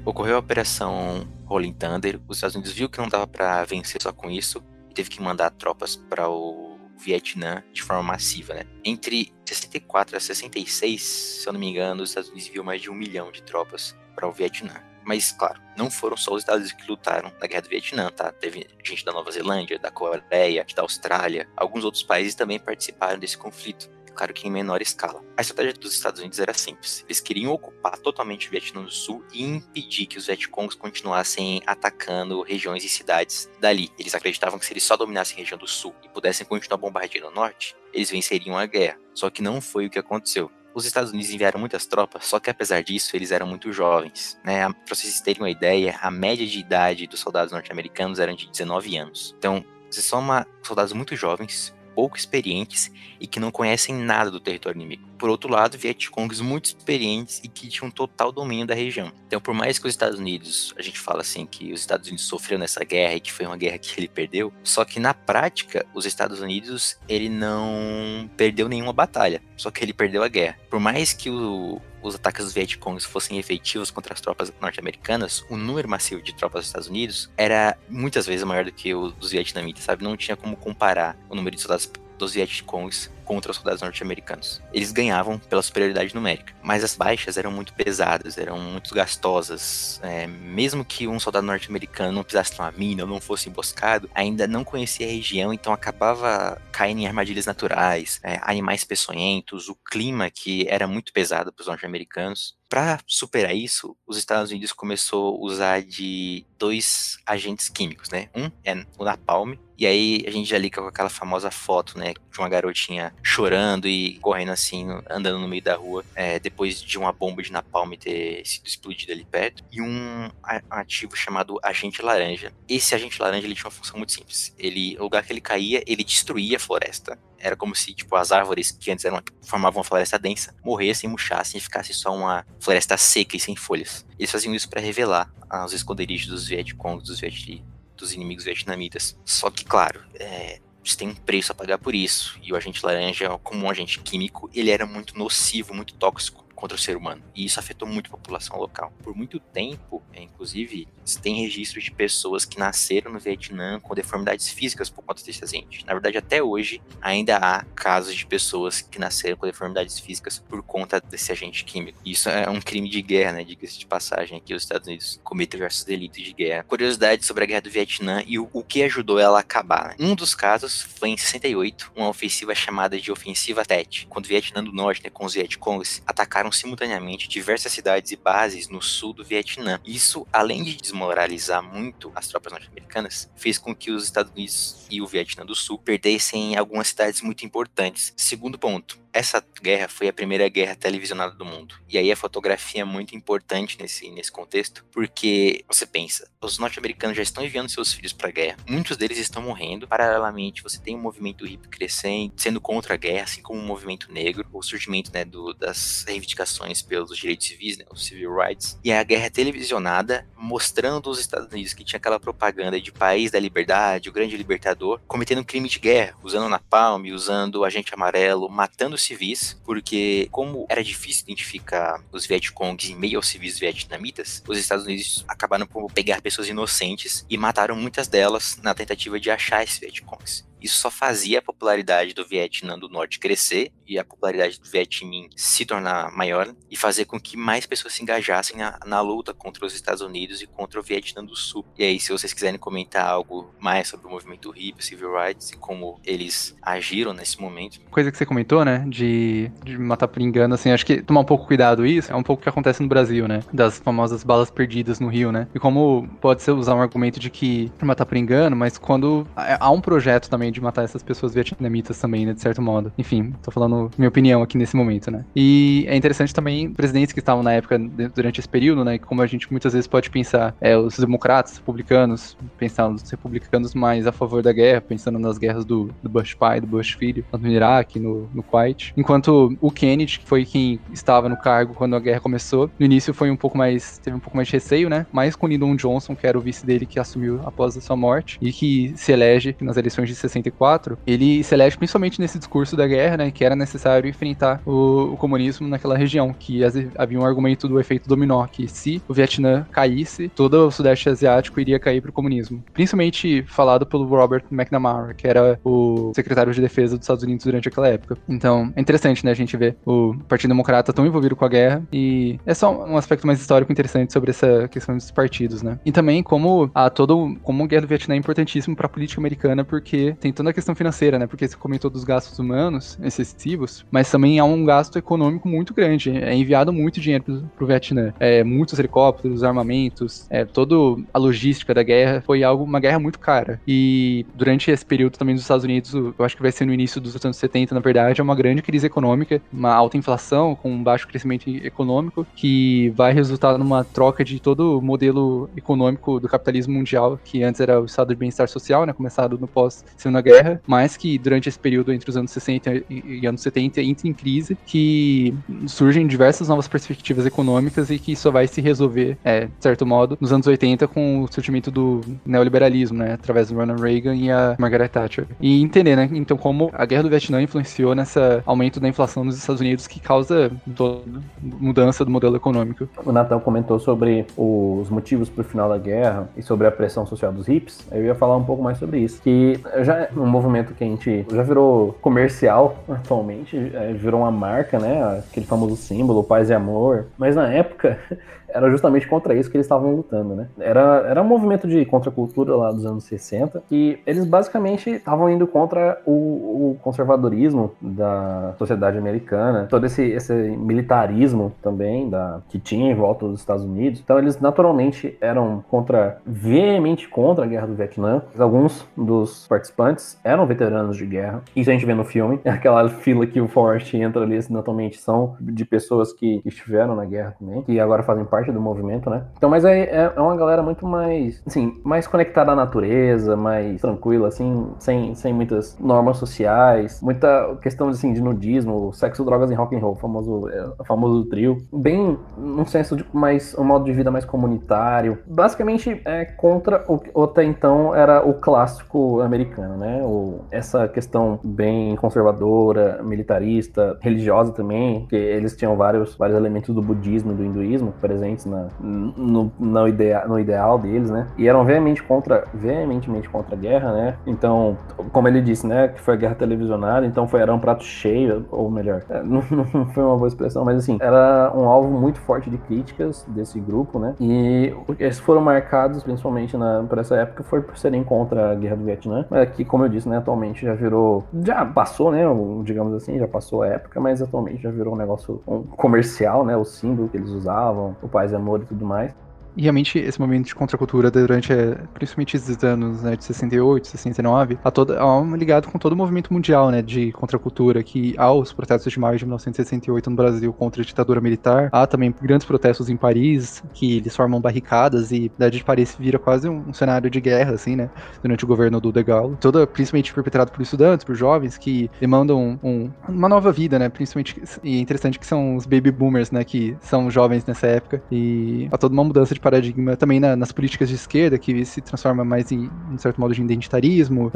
ocorreu a operação Rolling Thunder, os Estados Unidos viu que não dava para vencer só com isso e teve que mandar tropas para o Vietnã de forma massiva, né? Entre 64 a 66, se eu não me engano, os Estados Unidos enviou mais de um milhão de tropas para o Vietnã. Mas, claro, não foram só os Estados Unidos que lutaram na Guerra do Vietnã, tá? Teve gente da Nova Zelândia, da Coreia, da Austrália. Alguns outros países também participaram desse conflito claro que em menor escala. A estratégia dos Estados Unidos era simples. Eles queriam ocupar totalmente o Vietnã do Sul e impedir que os Vietcongs continuassem atacando regiões e cidades dali. Eles acreditavam que se eles só dominassem a região do Sul e pudessem continuar bombardeando o norte, eles venceriam a guerra. Só que não foi o que aconteceu. Os Estados Unidos enviaram muitas tropas, só que apesar disso, eles eram muito jovens. Né? Para vocês terem uma ideia, a média de idade dos soldados norte-americanos era de 19 anos. Então, você soma soldados muito jovens, pouco experientes e que não conhecem nada do território inimigo. Por outro lado, Vietcongs muito experientes e que tinham total domínio da região. Então, por mais que os Estados Unidos, a gente fala assim que os Estados Unidos sofreu nessa guerra e que foi uma guerra que ele perdeu, só que na prática, os Estados Unidos, ele não perdeu nenhuma batalha, só que ele perdeu a guerra. Por mais que o, os ataques dos Vietcongs fossem efetivos contra as tropas norte-americanas, o número massivo de tropas dos Estados Unidos era muitas vezes maior do que o dos vietnamitas, sabe? Não tinha como comparar o número de soldados dos Vietcongs contra os soldados norte-americanos. Eles ganhavam pela superioridade numérica, mas as baixas eram muito pesadas, eram muito gastosas. É, mesmo que um soldado norte-americano não pisasse numa mina ou não fosse emboscado, ainda não conhecia a região, então acabava caindo em armadilhas naturais, é, animais peçonhentos, o clima que era muito pesado para os norte-americanos. Para superar isso, os Estados Unidos começou a usar de dois agentes químicos, né? Um é o napalm, e aí a gente já liga com aquela famosa foto, né, de uma garotinha chorando e correndo assim, andando no meio da rua, é, depois de uma bomba de napalm ter sido explodida ali perto, e um ativo chamado agente laranja. Esse agente laranja ele tinha uma função muito simples. Ele, no lugar que ele caía, ele destruía a floresta. Era como se tipo as árvores que antes eram, formavam uma floresta densa morressem, murchassem e ficasse só uma floresta seca e sem folhas. Eles faziam isso para revelar os esconderijos dos Vietcongs, dos, Viet, dos inimigos vietnamitas. Só que, claro, é, você tem um preço a pagar por isso. E o agente laranja, como um agente químico, ele era muito nocivo, muito tóxico contra o ser humano. E isso afetou muito a população local. Por muito tempo, é, inclusive, tem registros de pessoas que nasceram no Vietnã com deformidades físicas por conta desse agente. Na verdade, até hoje, ainda há casos de pessoas que nasceram com deformidades físicas por conta desse agente químico. Isso é um crime de guerra, né? Diga-se de passagem aqui, os Estados Unidos cometem diversos delitos de guerra. Curiosidade sobre a guerra do Vietnã e o, o que ajudou ela a acabar. Né? Um dos casos foi em 68, uma ofensiva chamada de Ofensiva Tet, quando o Vietnã do Norte, né, com os Vietcongs, atacaram simultaneamente diversas cidades e bases no sul do Vietnã. Isso, além de desmoralizar muito as tropas norte-americanas, fez com que os Estados Unidos e o Vietnã do Sul perdessem algumas cidades muito importantes. Segundo ponto, essa guerra foi a primeira guerra televisionada do mundo. E aí a fotografia é muito importante nesse, nesse contexto, porque você pensa, os norte-americanos já estão enviando seus filhos para a guerra, muitos deles estão morrendo. Paralelamente, você tem um movimento hippie crescendo, sendo contra a guerra, assim como o um movimento negro, o surgimento né, do, das reivindicações pelos direitos civis, né, os civil rights, e a guerra televisionada mostrando os Estados Unidos que tinha aquela propaganda de país da liberdade, o grande libertador, cometendo um crime de guerra, usando napalm, usando agente amarelo, matando civis, porque como era difícil identificar os Vietcongs em meio aos civis vietnamitas, os Estados Unidos acabaram por pegar pessoas inocentes e mataram muitas delas na tentativa de achar esses Vietcongs. Isso só fazia a popularidade do Vietnã do Norte crescer e a popularidade do Vietminh se tornar maior e fazer com que mais pessoas se engajassem na, na, luta contra os Estados Unidos e contra o Vietnã do Sul. E aí, se vocês quiserem comentar algo mais sobre o movimento hippie, civil rights e como eles agiram nesse momento. Coisa que você comentou, né, de, de matar por engano, assim, acho que tomar um pouco cuidado isso é um pouco o que acontece no Brasil, né, das famosas balas perdidas no Rio, né, e como pode ser usar um argumento de que matar por engano, mas quando há um projeto também de matar essas pessoas vietnamitas também, né, de certo modo. Enfim, tô falando minha opinião aqui nesse momento, né. E é interessante também presidentes que estavam na época, durante esse período, né, como a gente muitas vezes pode pensar, é, os democratas, republicanos, pensar nos republicanos mais a favor da guerra, pensando nas guerras do, do Bush pai, do Bush filho, no Iraque, no, no Kuwait. Enquanto o Kennedy, que foi quem estava no cargo quando a guerra começou, no início foi um pouco mais, teve um pouco mais de receio, né, mais com Lyndon Johnson, que era o vice dele que assumiu após a sua morte, e que se elege nas eleições de 60 64, ele se elege principalmente nesse discurso da guerra, né, que era necessário enfrentar o, o comunismo naquela região, que as, havia um argumento do efeito dominó, que se o Vietnã caísse, todo o Sudeste Asiático iria cair para o comunismo. Principalmente falado pelo Robert McNamara, que era o secretário de defesa dos Estados Unidos durante aquela época. Então, é interessante, né, a gente ver o Partido Democrata tão envolvido com a guerra e é só um aspecto mais histórico interessante sobre essa questão dos partidos, né? E também como a todo como a guerra do Vietnã é importantíssimo para a política americana porque tem toda a questão financeira, né? Porque você comentou dos gastos humanos excessivos, mas também há um gasto econômico muito grande. É enviado muito dinheiro para o Vietnã. É, muitos helicópteros, armamentos, é, toda a logística da guerra foi algo uma guerra muito cara. E durante esse período também dos Estados Unidos, eu acho que vai ser no início dos anos 70, na verdade, é uma grande crise econômica, uma alta inflação com um baixo crescimento econômico que vai resultar numa troca de todo o modelo econômico do capitalismo mundial, que antes era o estado de bem-estar social, né, começado no pós-segunda guerra, mas que durante esse período entre os anos 60 e anos 70 entra em crise, que surgem diversas novas perspectivas econômicas e que só vai se resolver, é, de certo modo, nos anos 80 com o surgimento do neoliberalismo, né, através do Ronald Reagan e a Margaret Thatcher. E entender, né, então como a guerra do Vietnã influenciou nessa aumento da inflação nos Estados Unidos que causa toda mudança do modelo econômico. O Natan comentou sobre os motivos para o final da guerra e sobre a pressão social dos hips. Eu ia falar um pouco mais sobre isso, que já um movimento que a gente já virou comercial atualmente, é, virou uma marca, né? Aquele famoso símbolo, paz e amor. Mas na época era justamente contra isso que eles estavam lutando, né? Era, era um movimento de contracultura lá dos anos 60 que eles basicamente estavam indo contra o, o, conservadorismo da sociedade americana, todo esse, esse militarismo também da, que tinha em volta dos Estados Unidos. Então eles naturalmente eram contra, veemente contra a guerra do Vietnã. Alguns dos participantes eram veteranos de guerra. Isso a gente vê no filme. Aquela fila que o Forrest entra ali, naturalmente são de pessoas que estiveram na guerra também, que agora fazem parte do movimento, né? Então, mas é, é, é uma galera muito mais, assim, mais conectada à natureza, mais tranquila, assim, sem, sem muitas normas sociais, muita questão, assim, de nudismo, sexo, drogas e rock and roll, famoso, é, famoso trio. Bem, num senso de mais, um modo de vida mais comunitário. Basicamente, é contra o que até então era o clássico americano, né? O, essa questão bem conservadora, militarista, religiosa também, que eles tinham vários, vários elementos do budismo do hinduísmo, presentes na, no, no, idea, no ideal deles, né? E eram veemente contra, veementemente contra a guerra, né? Então, como ele disse, né? Que foi a guerra televisionada, então foi, era um prato cheio, ou melhor, é, não, não foi uma boa expressão, mas assim, era um alvo muito forte de críticas desse grupo, né? E eles foram marcados, principalmente na, por essa época, foi por serem contra a guerra do Vietnã, mas que, como eu disse, né? Atualmente já virou, já passou, né? Digamos assim, já passou a época, mas atualmente já virou um negócio um comercial, né? O símbolo que eles usavam, o paz e amor e tudo mais. E realmente esse momento de contracultura durante, eh, principalmente esses anos né, de 68, 69, a toda, a, ligado com todo o movimento mundial né, de contracultura, que há os protestos de maio de 1968 no Brasil contra a ditadura militar, há também grandes protestos em Paris, que eles formam barricadas e a de Paris vira quase um, um, cenário de guerra, assim, né, durante o governo do De Gaulle. Toda, principalmente perpetrado por estudantes, por jovens, que demandam um, uma nova vida, né, principalmente, e é interessante que são os baby boomers, né, que são jovens nessa época, e há toda uma mudança de paradigma também na, nas políticas de esquerda, que se transforma mais em, um certo modo, de identitarismo,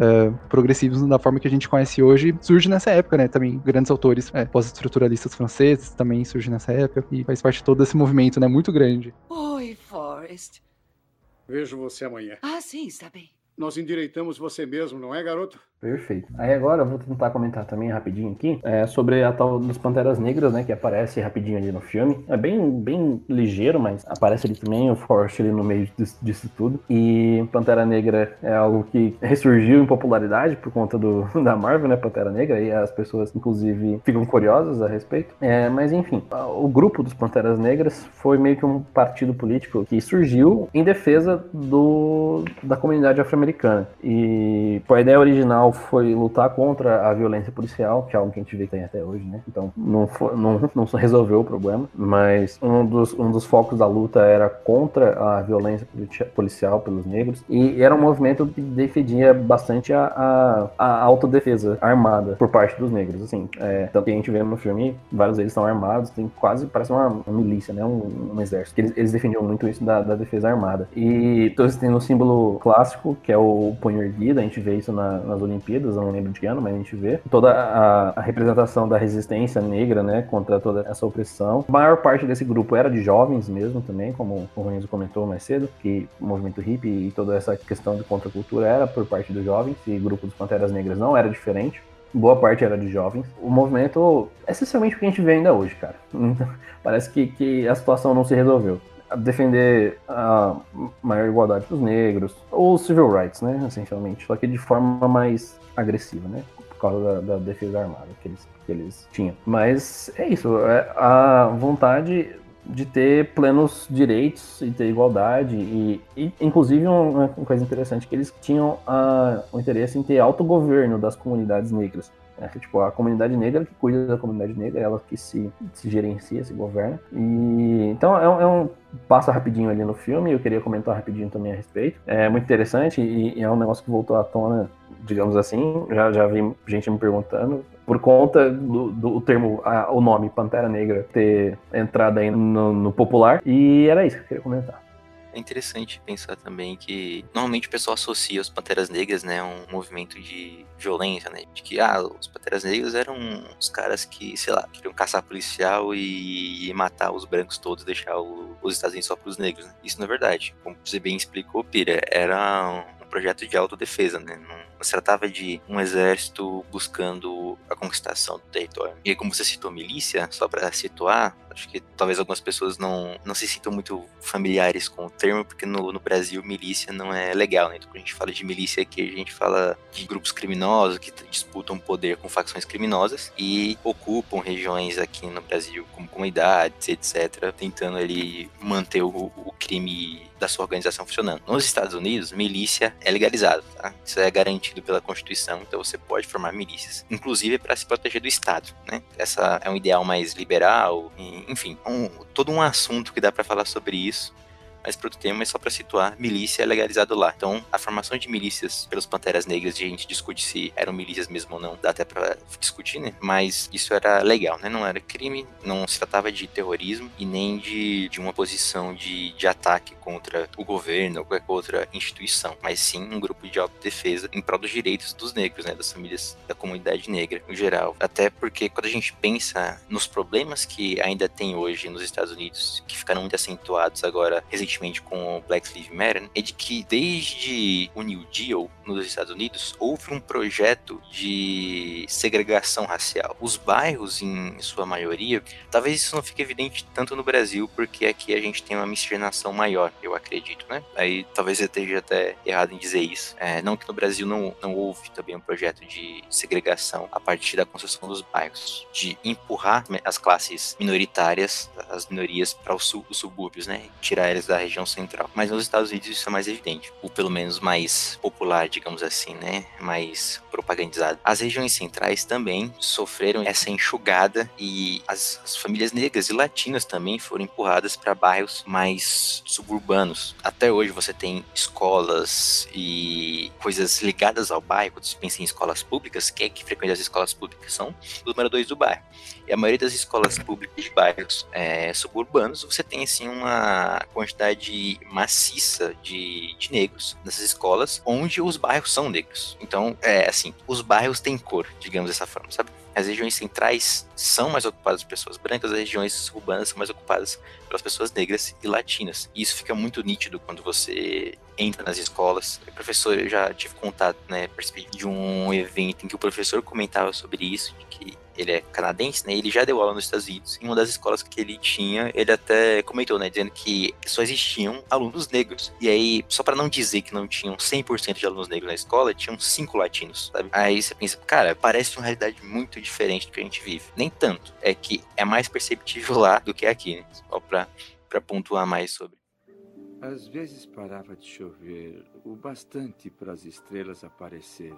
progressivismo da forma que a gente conhece hoje, surge nessa época, né? Também grandes autores é, pós-estruturalistas franceses também surgem nessa época e faz parte de todo esse movimento, né? Muito grande. Oi, Forrest. Vejo você amanhã. Ah, sim, está bem. Nós endireitamos você mesmo, não é, garoto? Perfeito. Aí agora eu vou tentar comentar também rapidinho aqui é, sobre a tal dos Panteras Negras, né? Que aparece rapidinho ali no filme. É bem, bem ligeiro, mas aparece ali também o Forrest ali no meio disso, disso, tudo. E Pantera Negra é algo que ressurgiu em popularidade por conta do, da Marvel, né? Pantera Negra, e as pessoas, inclusive, ficam curiosas a respeito. É, mas enfim, o grupo dos Panteras Negras foi meio que um partido político que surgiu em defesa do, da comunidade afro-americana. E a ideia original foi lutar contra a violência policial, que é algo que a gente vê que tem até hoje, né? Então não, não, não resolveu o problema, mas um dos, um dos focos da luta era contra a violência policial pelos negros e era um movimento que defendia bastante a, a, a autodefesa armada por parte dos negros, assim. É, tanto que a gente vê no filme, vários deles estão armados, tem quase, parece uma, uma milícia, né? Um, um exército. Eles, eles, defendiam muito isso da, da defesa armada. E então, você tem no símbolo clássico, que é o punho erguido, a gente vê isso na, nas Olimpíadas eu não lembro de que ano, mas a gente vê. Toda a, a representação da resistência negra, né, contra toda essa opressão. A maior parte desse grupo era de jovens mesmo também, como o Renzo comentou mais cedo, que o movimento hippie e toda essa questão de contracultura era por parte dos jovens, e o grupo dos Panteras Negras não era diferente boa parte era de jovens. O movimento é essencialmente o que a gente vê ainda hoje, cara. Parece que, que a situação não se resolveu. Defender a maior igualdade dos negros, ou civil rights, né, essencialmente, só que de forma mais agressiva, né, por causa da, da defesa armada que eles, que eles tinham. Mas é isso, é a vontade de ter plenos direitos e ter igualdade e, e inclusive uma, coisa interessante que eles tinham a, o interesse em ter autogoverno das comunidades negras é, tipo, a comunidade negra que cuida da comunidade negra, ela que se, se gerencia, se governa. E então é um, é um passa rapidinho ali no filme, eu queria comentar rapidinho também a respeito. É muito interessante e, e é um negócio que voltou à tona, digamos assim. Já, já vi gente me perguntando por conta do, do termo, a, o nome Pantera Negra ter entrado aí no, no popular. E era isso que eu queria comentar. É interessante pensar também que normalmente o pessoal associa os Panteras Negras, né, a um movimento de violência, né, de que ah, os Panteras Negras eram os caras que, sei lá, queriam caçar policial e, e matar os brancos todos, deixar o, os Estados Unidos só para os negros. Né? Isso não é verdade. Como você bem explicou, Pira, era um projeto de autodefesa, né? Não, se tratava de um exército buscando a conquistação do território. E como você citou milícia, só para situar, acho que talvez algumas pessoas não, não se sintam muito familiares com o termo, porque no, no Brasil milícia não é legal, né? Então, quando a gente fala de milícia aqui, a gente fala de grupos criminosos que disputam poder com facções criminosas e ocupam regiões aqui no Brasil como comunidades, etc., tentando ali manter o, o crime da sua organização funcionando. Nos Estados Unidos, milícia é legalizado, tá? Isso é garantido pela Constituição, então você pode formar milícias, inclusive para se proteger do Estado, né? Essa é um ideal mais liberal, enfim, um, todo um assunto que dá para falar sobre isso mas para outro tema, mas só para situar, milícia é legalizado lá. Então, a formação de milícias pelos Panteras Negras, a gente discute se eram milícias mesmo ou não, dá até para discutir, né? Mas isso era legal, né? Não era crime, não se tratava de terrorismo e nem de, de uma posição de, de ataque contra o governo ou qualquer outra instituição, mas sim um grupo de autodefesa em prol dos direitos dos negros, né? Das famílias da comunidade negra em geral. Até porque quando a gente pensa nos problemas que ainda tem hoje nos Estados Unidos, que ficaram muito acentuados agora recentemente recentemente com o Black Lives Matter, é de que desde o New Deal nos Estados Unidos houve um projeto de segregação racial. Os bairros, em sua maioria, talvez isso não fique evidente tanto no Brasil, porque aqui a gente tem uma miscigenação maior, eu acredito, né? Aí talvez eu esteja até errado em dizer isso. É, não que no Brasil não, não houve também um projeto de segregação a partir da construção dos bairros, de empurrar as classes minoritárias, as minorias para os subúrbios, né? Tirar eles da região central. Mas nos Estados Unidos isso é mais evidente, ou pelo menos mais popular, digamos assim, né? Mais propagandizado. As regiões centrais também sofreram essa enxugada e as, as famílias negras e latinas também foram empurradas para bairros mais suburbanos. Até hoje você tem escolas e coisas ligadas ao bairro. Você pensa em escolas públicas, quem é que frequenta as escolas públicas? São os moradores do bairro. E a maioria das escolas públicas de bairros é, suburbanos, você tem assim uma quantidade maciça de, de negros nessas escolas, onde os bairros são negros. Então, é assim, os bairros têm cor, digamos dessa forma, sabe? As regiões centrais são mais ocupadas por pessoas brancas, as regiões urbanas são mais ocupadas pelas pessoas negras e latinas. E isso fica muito nítido quando você entra nas escolas. O professor, eu já tive contato, né, de um evento em que o professor comentava sobre isso, de que ele é canadense, né? Ele já deu aula nos Estados Unidos. Em uma das escolas que ele tinha, ele até comentou, né? Dizendo que só existiam alunos negros. E aí, só para não dizer que não tinham 100% de alunos negros na escola, tinham cinco latinos, sabe? Aí você pensa, cara, parece uma realidade muito diferente do que a gente vive. Nem tanto. É que é mais perceptível lá do que aqui, né? Só pra, pra pontuar mais sobre. Às vezes parava de chover o bastante para as estrelas aparecerem.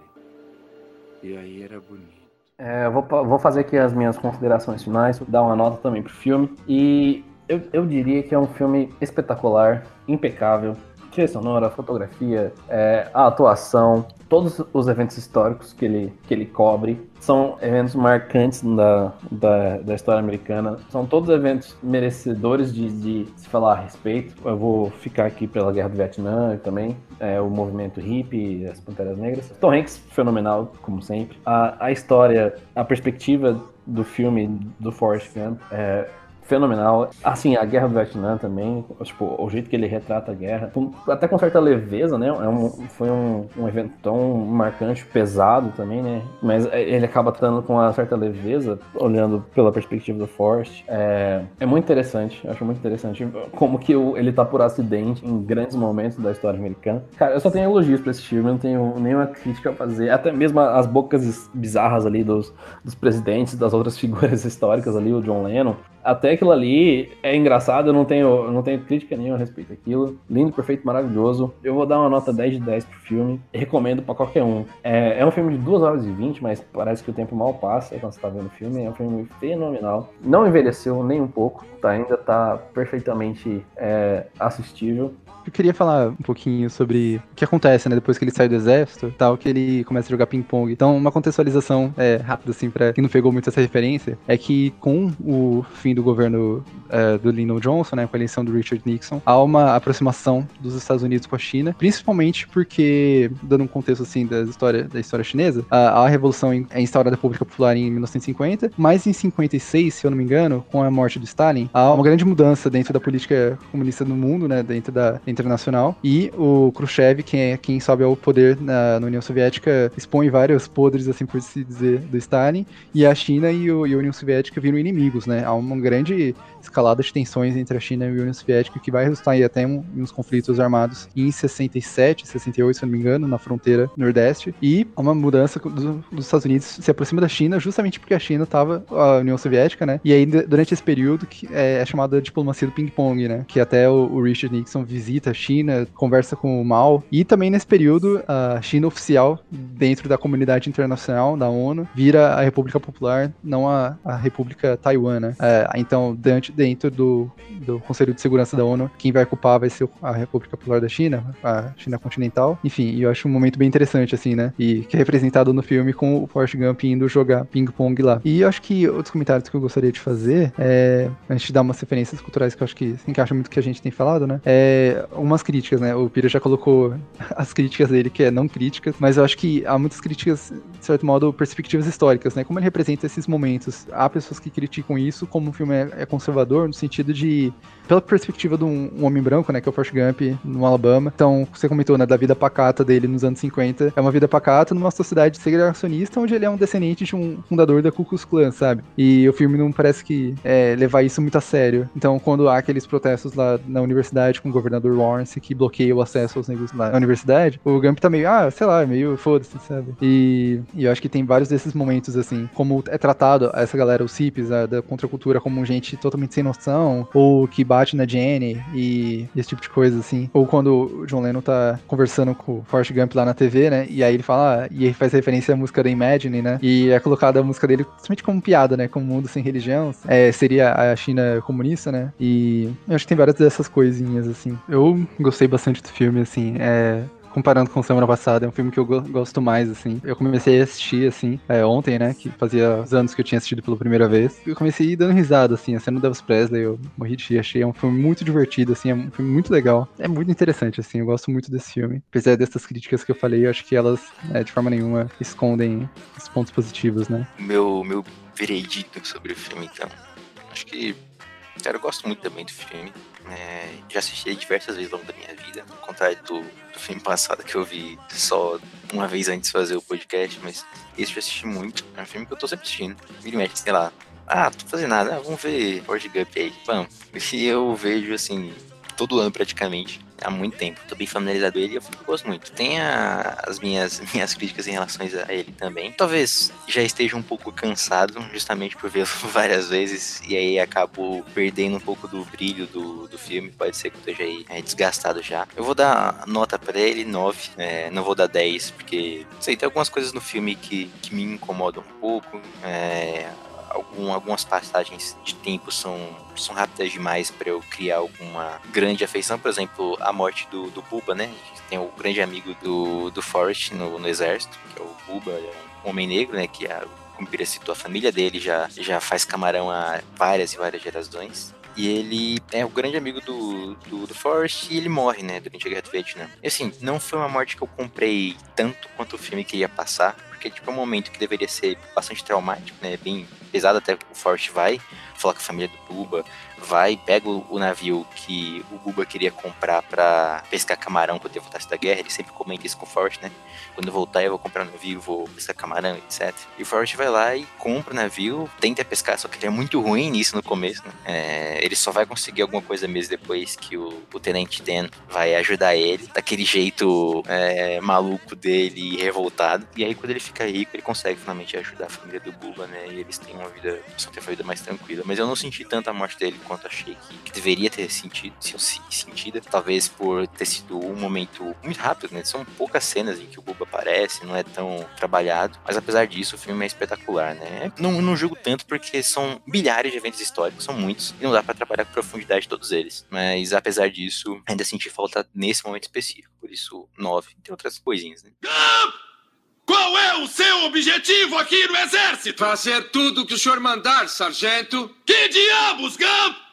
E aí era bonito. É, eu vou, vou fazer aqui as minhas considerações finais, dar uma nota também pro filme. E eu, eu diria que é um filme espetacular, impecável, trilha sonora, fotografia, é, a atuação, todos os eventos históricos que ele, que ele cobre são eventos marcantes da, da, da história americana. São todos eventos merecedores de, de, se falar a respeito. Eu vou ficar aqui pela Guerra do Vietnã também, é, o movimento hippie, as Panteras Negras. Tom Hanks, fenomenal, como sempre. A, a história, a perspectiva do filme do Forrest Gump é fenomenal. Assim, a guerra do Vietnã também, tipo, o jeito que ele retrata a guerra, até com certa leveza, né? É um- foi um, um evento tão marcante, pesado também, né? Mas ele acaba tratando com uma certa leveza, olhando pela perspectiva do Forrest. É, é muito interessante, acho muito interessante como que ele tá por acidente em grandes momentos da história americana. Cara, eu só tenho elogios pra esse filme, não tenho nenhuma crítica a fazer. Até mesmo as bocas bizarras ali dos, dos presidentes, das outras figuras históricas ali, o John Lennon. Até aquilo ali é engraçado, eu não tenho, não tenho crítica nenhuma a respeito daquilo. Lindo, perfeito, maravilhoso. Eu vou dar uma nota 10 de 10 pro filme. Recomendo pra qualquer um. É, é um filme de 2 horas e 20, mas parece que o tempo mal passa quando você tá vendo o filme. É um filme fenomenal. Não envelheceu nem um pouco, tá? Ainda tá perfeitamente é, assistível. Eu queria falar um pouquinho sobre o que acontece, né, depois que ele sai do exército, tal, que ele começa a jogar ping-pong. Então, uma contextualização é, rápida, assim, pra quem não pegou muito essa referência, é que com o fim do governo é, do Lyndon Johnson, né, com a eleição do Richard Nixon, há uma aproximação dos Estados Unidos com a China, principalmente porque, dando um contexto, assim, da história, da história chinesa, a, a Revolução é instaurada a República Popular em 1950, mas em 56, se eu não me engano, com a morte do Stalin, há uma grande mudança dentro da política comunista no mundo, né, dentro da internacional, e o Khrushchev, quem é quem sobe ao poder na, na União Soviética, expõe vários podres, assim por se dizer, do Stalin, e a China e, o- e a União Soviética viram inimigos, né, há uma grande escalada de tensões entre a China e a União Soviética que vai resultar aí até em uns conflitos armados em 67, 68, se não me engano, na fronteira nordeste, e uma mudança do- dos Estados Unidos se aproxima da China justamente porque a China estava a União Soviética, né? E aí durante esse período que é, é chamada diplomacia do ping-pong, né? Que até o, o Richard Nixon visita a China, conversa com o Mao, e também nesse período a China oficial dentro da comunidade internacional da ONU vira a República Popular, não a, a República Taiwan, né? É, então dentro, dentro do, do Conselho de Segurança da ONU, quem vai ocupar vai ser a República Popular da China, a China continental. Enfim, eu acho um momento bem interessante, assim, né? E que é representado no filme com o Forrest Gump indo jogar ping-pong lá. E eu acho que outros comentários que eu gostaria de fazer é. A gente dá umas referências culturais que eu acho que se encaixa muito com o que a gente tem falado, né? É. Umas críticas, né? O Pira já colocou as críticas dele, que é não críticas, mas eu acho que há muitas críticas, de certo modo, perspectivas históricas, né? Como ele representa esses momentos. Há pessoas que criticam isso como o filme é, é conservador, no sentido de. Pela perspectiva de um, um homem branco, né? Que é o Forrest Gump, no Alabama. Então, você comentou, né? Da vida pacata dele nos anos 50. É uma vida pacata numa sociedade segregacionista, onde ele é um descendente de um fundador da Ku Klux Klan, sabe? E o filme não parece que é, levar isso muito a sério. Então, quando há aqueles protestos lá na universidade com o governador Lawrence que bloqueia o acesso aos negros na universidade, o Gump tá meio, ah, sei lá, meio foda-se, sabe? E, e eu acho que tem vários desses momentos, assim, como é tratado essa galera, os hippies, a, da contracultura, como gente totalmente sem noção, ou que bate na Jenny e esse tipo de coisa, assim. Ou quando o John Lennon tá conversando com o Forrest Gump lá na TV, né? E aí ele fala, ah, e ele faz referência à música da Imagine, né? E é colocada a música dele somente como piada, né? Como mundo sem religião. É, seria a China comunista, né? E eu acho que tem várias dessas coisinhas, assim. Eu gostei bastante do filme, assim. É, comparando com semana passada, é um filme que eu go- gosto mais, assim. Eu comecei a assistir, assim, é, ontem, né, que fazia os anos que eu tinha assistido pela primeira vez. Eu comecei dando risada, assim, a cena do Elvis Presley, eu morri de rir, achei é um filme muito divertido, assim, é um filme muito legal. É muito interessante, assim, eu gosto muito desse filme. Apesar dessas críticas que eu falei, eu acho que elas, né, de forma nenhuma, escondem os pontos positivos, né. Meu, meu veredito sobre o filme, então. Acho que. Cara, eu gosto muito também do filme. É, já assisti diversas vezes ao longo da minha vida. Ao contrário do, do filme passado que eu vi só uma vez antes de fazer o podcast, mas esse eu já assisti muito. É um filme que eu tô sempre assistindo. Vira e sei lá. Ah, tô fazendo nada, ah, vamos ver Forrest Gump aí. Vamos. E eu vejo assim, todo ano praticamente. Há muito tempo. Tô bem familiarizado ele e eu gosto muito. Tem a- as minhas, minhas críticas em relação a ele também. Talvez já esteja um pouco cansado, justamente por vê-lo várias vezes, e aí acabo perdendo um pouco do brilho do, do filme. Pode ser que eu esteja aí é, desgastado já. Eu vou dar nota pra ele, 9. É, não vou dar 10, porque, sei, tem algumas coisas no filme que, que me incomodam um pouco. É, algum, algumas passagens de tempo são, são rápidas demais para eu criar alguma grande afeição. Por exemplo, a morte do, do Buba, né? Tem o grande amigo do, do Forrest no, no exército, que é o Buba, é um homem negro, né? Que é, como Pira citou, a família dele já, já faz camarão há várias e várias gerações. E ele é o grande amigo do, do, do Forrest e ele morre, né, durante a Guerra do Vietnã. E assim, não foi uma morte que eu comprei tanto quanto o filme queria passar, porque tipo, é um momento que deveria ser bastante traumático, né, bem pesado até o Forrest vai. Falar com a família do Buba, vai, pega o, o navio que o Buba queria comprar para pescar camarão quando ele voltasse da guerra, ele sempre comenta isso com o Forrest, né? Quando eu voltar eu vou comprar um navio, vou pescar camarão, etc. E o Forrest vai lá e compra o navio, tenta pescar, só que ele é muito ruim nisso no começo, né? É, ele só vai conseguir alguma coisa mesmo depois que o, o Tenente Dan vai ajudar ele, daquele jeito é, maluco dele e revoltado. E aí quando ele fica rico, ele consegue finalmente ajudar a família do Buba, né? E eles têm uma vida, só ter uma vida mais tranquila. Mas eu não senti tanta morte dele quanto achei que, que deveria ter sentido, sentido. Talvez por ter sido um momento muito rápido, né? São poucas cenas em que o Buba aparece, não é tão trabalhado. Mas apesar disso, o filme é espetacular, né? Não, não julgo tanto porque são milhares de eventos históricos, são muitos, e não dá para trabalhar com profundidade todos eles. Mas apesar disso, ainda senti falta nesse momento específico. Por isso, nove, entre outras coisinhas, né? Qual é o seu objetivo aqui no exército? Fazer tudo o que o senhor mandar, sargento. Que diabos, Gump?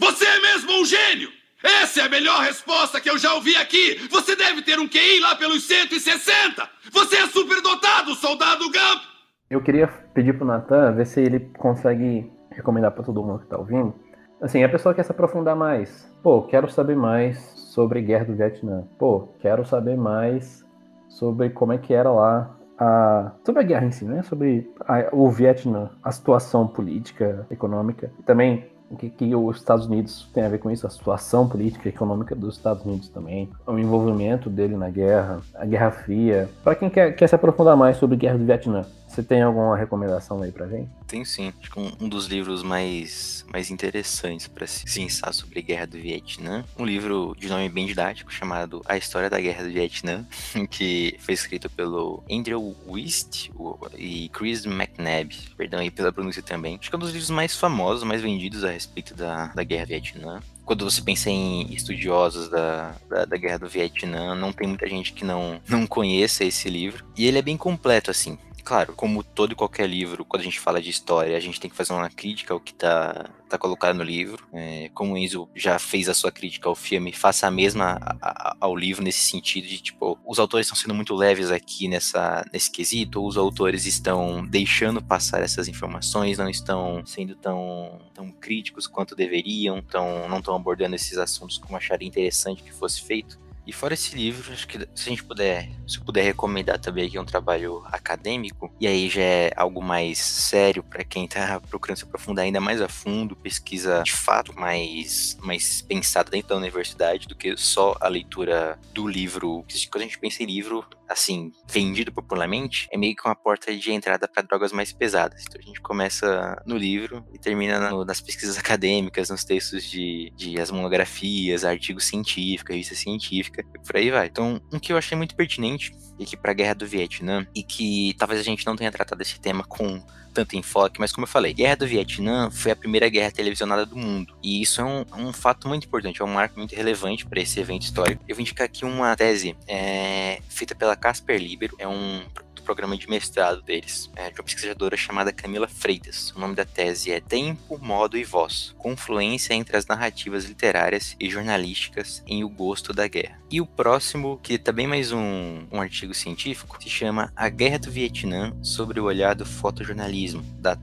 Você é mesmo um gênio! Essa é a melhor resposta que eu já ouvi aqui! Você deve ter um QI lá pelos 160! Você é superdotado, soldado Gump! Eu queria pedir pro Natan ver se ele consegue recomendar para todo mundo que tá ouvindo. Assim, a pessoa quer se aprofundar mais. Pô, quero saber mais sobre Guerra do Vietnã. Pô, quero saber mais sobre como é que era lá a, sobre a guerra em si, né? Sobre a, o Vietnã, a situação política, econômica, e também o que, que, os Estados Unidos tem a ver com isso, a situação política e econômica dos Estados Unidos também, o envolvimento dele na guerra, a Guerra Fria. Para quem quer, quer se aprofundar mais sobre a Guerra do Vietnã, você tem alguma recomendação aí pra gente? Tem sim. Acho que um, um dos livros mais, mais interessantes para se pensar sobre a Guerra do Vietnã. Um livro de nome bem didático chamado A História da Guerra do Vietnã, que foi escrito pelo Andrew Wist e Chris McNabb. Perdão aí pela pronúncia também. Acho que é um dos livros mais famosos, mais vendidos a respeito da, da Guerra do Vietnã quando você pensa em estudiosos da, da, da, Guerra do Vietnã, não tem muita gente que não, não conheça esse livro. E ele é bem completo, assim. Claro, como todo e qualquer livro, quando a gente fala de história, a gente tem que fazer uma crítica ao que tá, tá colocado no livro. É, como o Enzo já fez a sua crítica ao filme, faça a mesma a, a, ao livro nesse sentido de, tipo, os autores estão sendo muito leves aqui nessa, nesse quesito, ou os autores estão deixando passar essas informações, não estão sendo tão, tão críticos quanto deveriam, tão, não estão abordando esses assuntos como acharia interessante que fosse feito. E fora esse livro, acho que se a gente puder, se puder recomendar também aqui um trabalho acadêmico, e aí já é algo mais sério para quem tá procurando se aprofundar ainda mais a fundo, pesquisa de fato mais, mais pensada dentro da universidade do que só a leitura do livro. Quando a gente pensa em livro, assim, vendido popularmente, é meio que uma porta de entrada para drogas mais pesadas. Então a gente começa no livro e termina no, nas pesquisas acadêmicas, nos textos de, de as monografias, artigos científicos, revista científica, e por aí vai. Então, um que eu achei muito pertinente e que para a Guerra do Vietnã, e que talvez a gente não tenha tratado esse tema com tanto enfoque, mas como eu falei, Guerra do Vietnã foi a primeira guerra televisionada do mundo. E isso é um, um fato muito importante, é um marco muito relevante para esse evento histórico. Eu vou indicar aqui uma tese é, feita pela Casper Libero, é um programa de mestrado deles, é, de uma pesquisadora chamada Camila Freitas. O nome da tese é Tempo, Modo e Voz: Confluência entre as narrativas literárias e jornalísticas em O Gosto da Guerra. E o próximo, que é também mais um, um artigo científico, se chama A Guerra do Vietnã sobre o olhar do fotojornalismo, da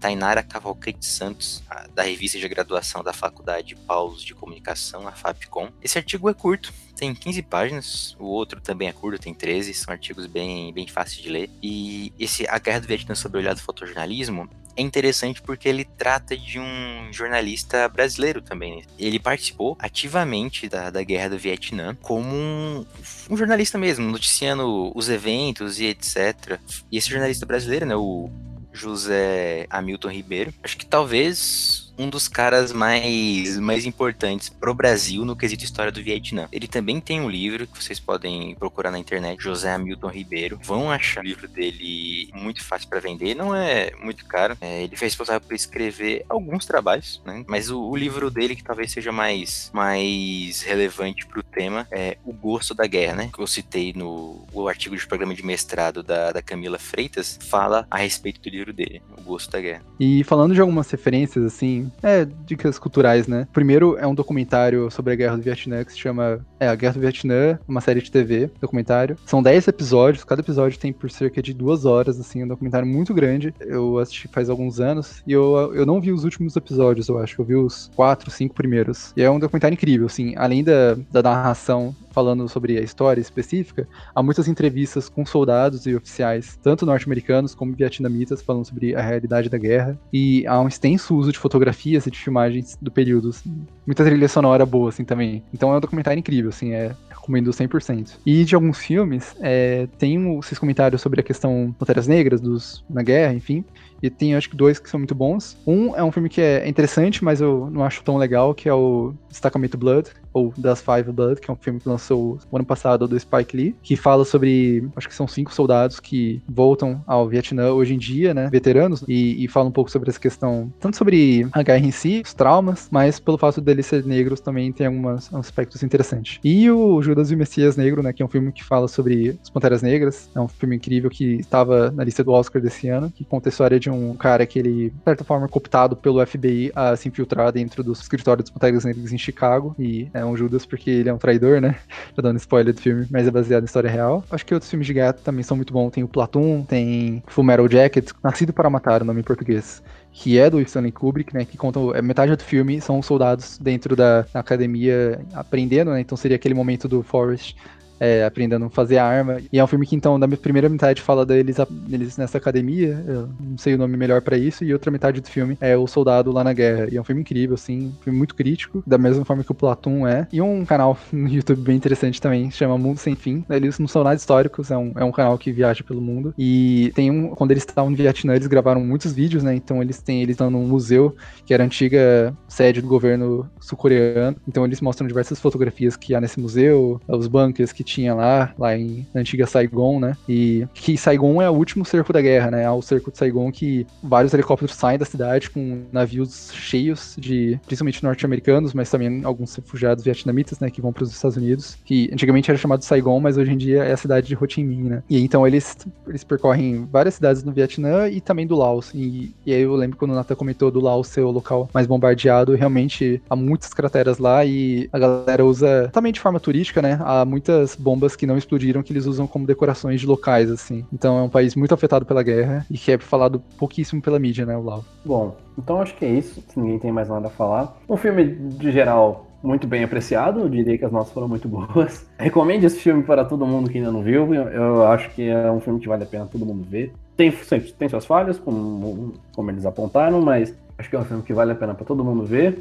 Tainara Cavalcante Santos, da revista de graduação da Faculdade Paulos de Comunicação, a FAPCOM. Esse artigo é curto, tem 15 páginas, o outro também é curto, tem 13, são artigos bem, bem fáceis de ler. E esse A Guerra do Vietnã sobre o olhar do fotojornalismo é interessante porque ele trata de um jornalista brasileiro também. Ele participou ativamente da, da Guerra do Vietnã como um, um, jornalista mesmo, noticiando os eventos e etc. E esse jornalista brasileiro, né, o José Hamilton Ribeiro, acho que talvez um dos caras mais, mais importantes pro Brasil no quesito história do Vietnã. Ele também tem um livro que vocês podem procurar na internet, José Hamilton Ribeiro. Vão achar o livro dele muito fácil para vender, não é muito caro. É, ele foi responsável por escrever alguns trabalhos, né? Mas o, o, livro dele que talvez seja mais, mais relevante pro tema é O Gosto da Guerra, né? Que eu citei no o artigo de programa de mestrado da, da Camila Freitas, fala a respeito do livro dele, O Gosto da Guerra. E falando de algumas referências, assim, é, dicas culturais, né? Primeiro é um documentário sobre a Guerra do Vietnã que se chama É, a Guerra do Vietnã, uma série de TV, documentário. São 10 episódios, cada episódio tem por cerca de duas horas, assim, um documentário muito grande. Eu assisti faz alguns anos e eu, eu não vi os últimos episódios, eu acho. Eu vi os quatro, cinco primeiros. E é um documentário incrível, assim, além da, da narração falando sobre a história específica, há muitas entrevistas com soldados e oficiais, tanto norte-americanos como vietnamitas, falando sobre a realidade da guerra. E há um extenso uso de fotografias e de filmagens do período. Assim. Muita trilha sonora boa, assim, também. Então é um documentário incrível, assim, é recomendo 100%. E de alguns filmes, é, tem esses comentários sobre a questão Panteras Negras dos, na guerra, enfim. E tem acho que dois que são muito bons. Um é um filme que é interessante, mas eu não acho tão legal, que é o Destacamento Blood, ou Das Five Blood, que é um filme que lançou o ano passado do Spike Lee, que fala sobre, acho que são cinco soldados que voltam ao Vietnã hoje em dia, né, veteranos, e, e fala um pouco sobre essa questão, tanto sobre a guerra em si, os traumas, mas pelo fato deles ser negros também tem alguns aspectos interessantes. E o Judas e o Messias Negro, né, que é um filme que fala sobre as Panteras Negras, é um filme incrível que estava na lista do Oscar desse ano, que conta a história de um cara que ele, de certa forma, cooptado pelo FBI a se infiltrar dentro do escritório dos Panteras Negras em Chicago, e é um Judas porque ele é um traidor, né? Já dando spoiler do filme, mas é baseado em história real. Acho que outros filmes de guerra também são muito bons. Tem o Platoon, tem Full Metal Jacket, Nascido para Matar, o nome em português que é do Stanley Kubrick, né, que conta é, metade do filme são soldados dentro da academia aprendendo, né, então seria aquele momento do Forrest é, aprendendo a fazer arma. E é um filme que, então, da primeira metade fala deles, deles nessa academia, eu não sei o nome melhor para isso, e outra metade do filme é o soldado lá na guerra. E é um filme incrível, assim, um filme muito crítico, da mesma forma que o Platum é. E um canal no YouTube bem interessante também, chama Mundo Sem Fim. Eles não são nada históricos, é um, é um canal que viaja pelo mundo. E tem um, quando eles estavam no Vietnã, eles gravaram muitos vídeos, né? Então eles têm, eles estão num museu, que era a antiga sede do governo sul-coreano. Então eles mostram diversas fotografias que há nesse museu, os bunkers que tinha lá, lá em, antiga Saigon, né? E que Saigon é o último cerco da guerra, né? É o cerco de Saigon que vários helicópteros saem da cidade com navios cheios de, principalmente norte-americanos, mas também alguns refugiados vietnamitas, né? Que vão para os Estados Unidos, que antigamente era chamado Saigon, mas hoje em dia é a cidade de Ho Chi Minh, né? E então eles, eles percorrem várias cidades no Vietnã e também do Laos. E, e aí eu lembro quando o Nata comentou do Laos ser o local mais bombardeado, realmente há muitas crateras lá e a galera usa também de forma turística, né? Há muitas bombas que não explodiram que eles usam como decorações de locais, assim. Então é um país muito afetado pela guerra e que é falado pouquíssimo pela mídia, né, o Laos. Bom, então acho que é isso. Se ninguém tem mais nada a falar. Um filme, de geral, muito bem apreciado. Eu diria que as nossas foram muito boas. Recomendo esse filme para todo mundo que ainda não viu. Eu acho que é um filme que vale a pena todo mundo ver. Tem, tem suas falhas, como, como eles apontaram, mas acho que é um filme que vale a pena para todo mundo ver.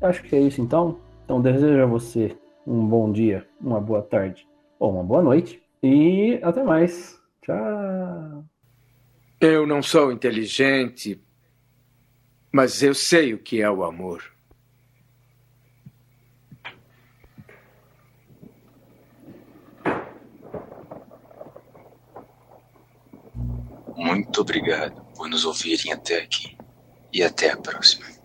Eu acho que é isso então. Então desejo a você um bom dia, uma boa tarde ou uma boa noite. E até mais. Tchau. Eu não sou inteligente, mas eu sei o que é o amor. Muito obrigado por nos ouvirem até aqui. E até a próxima.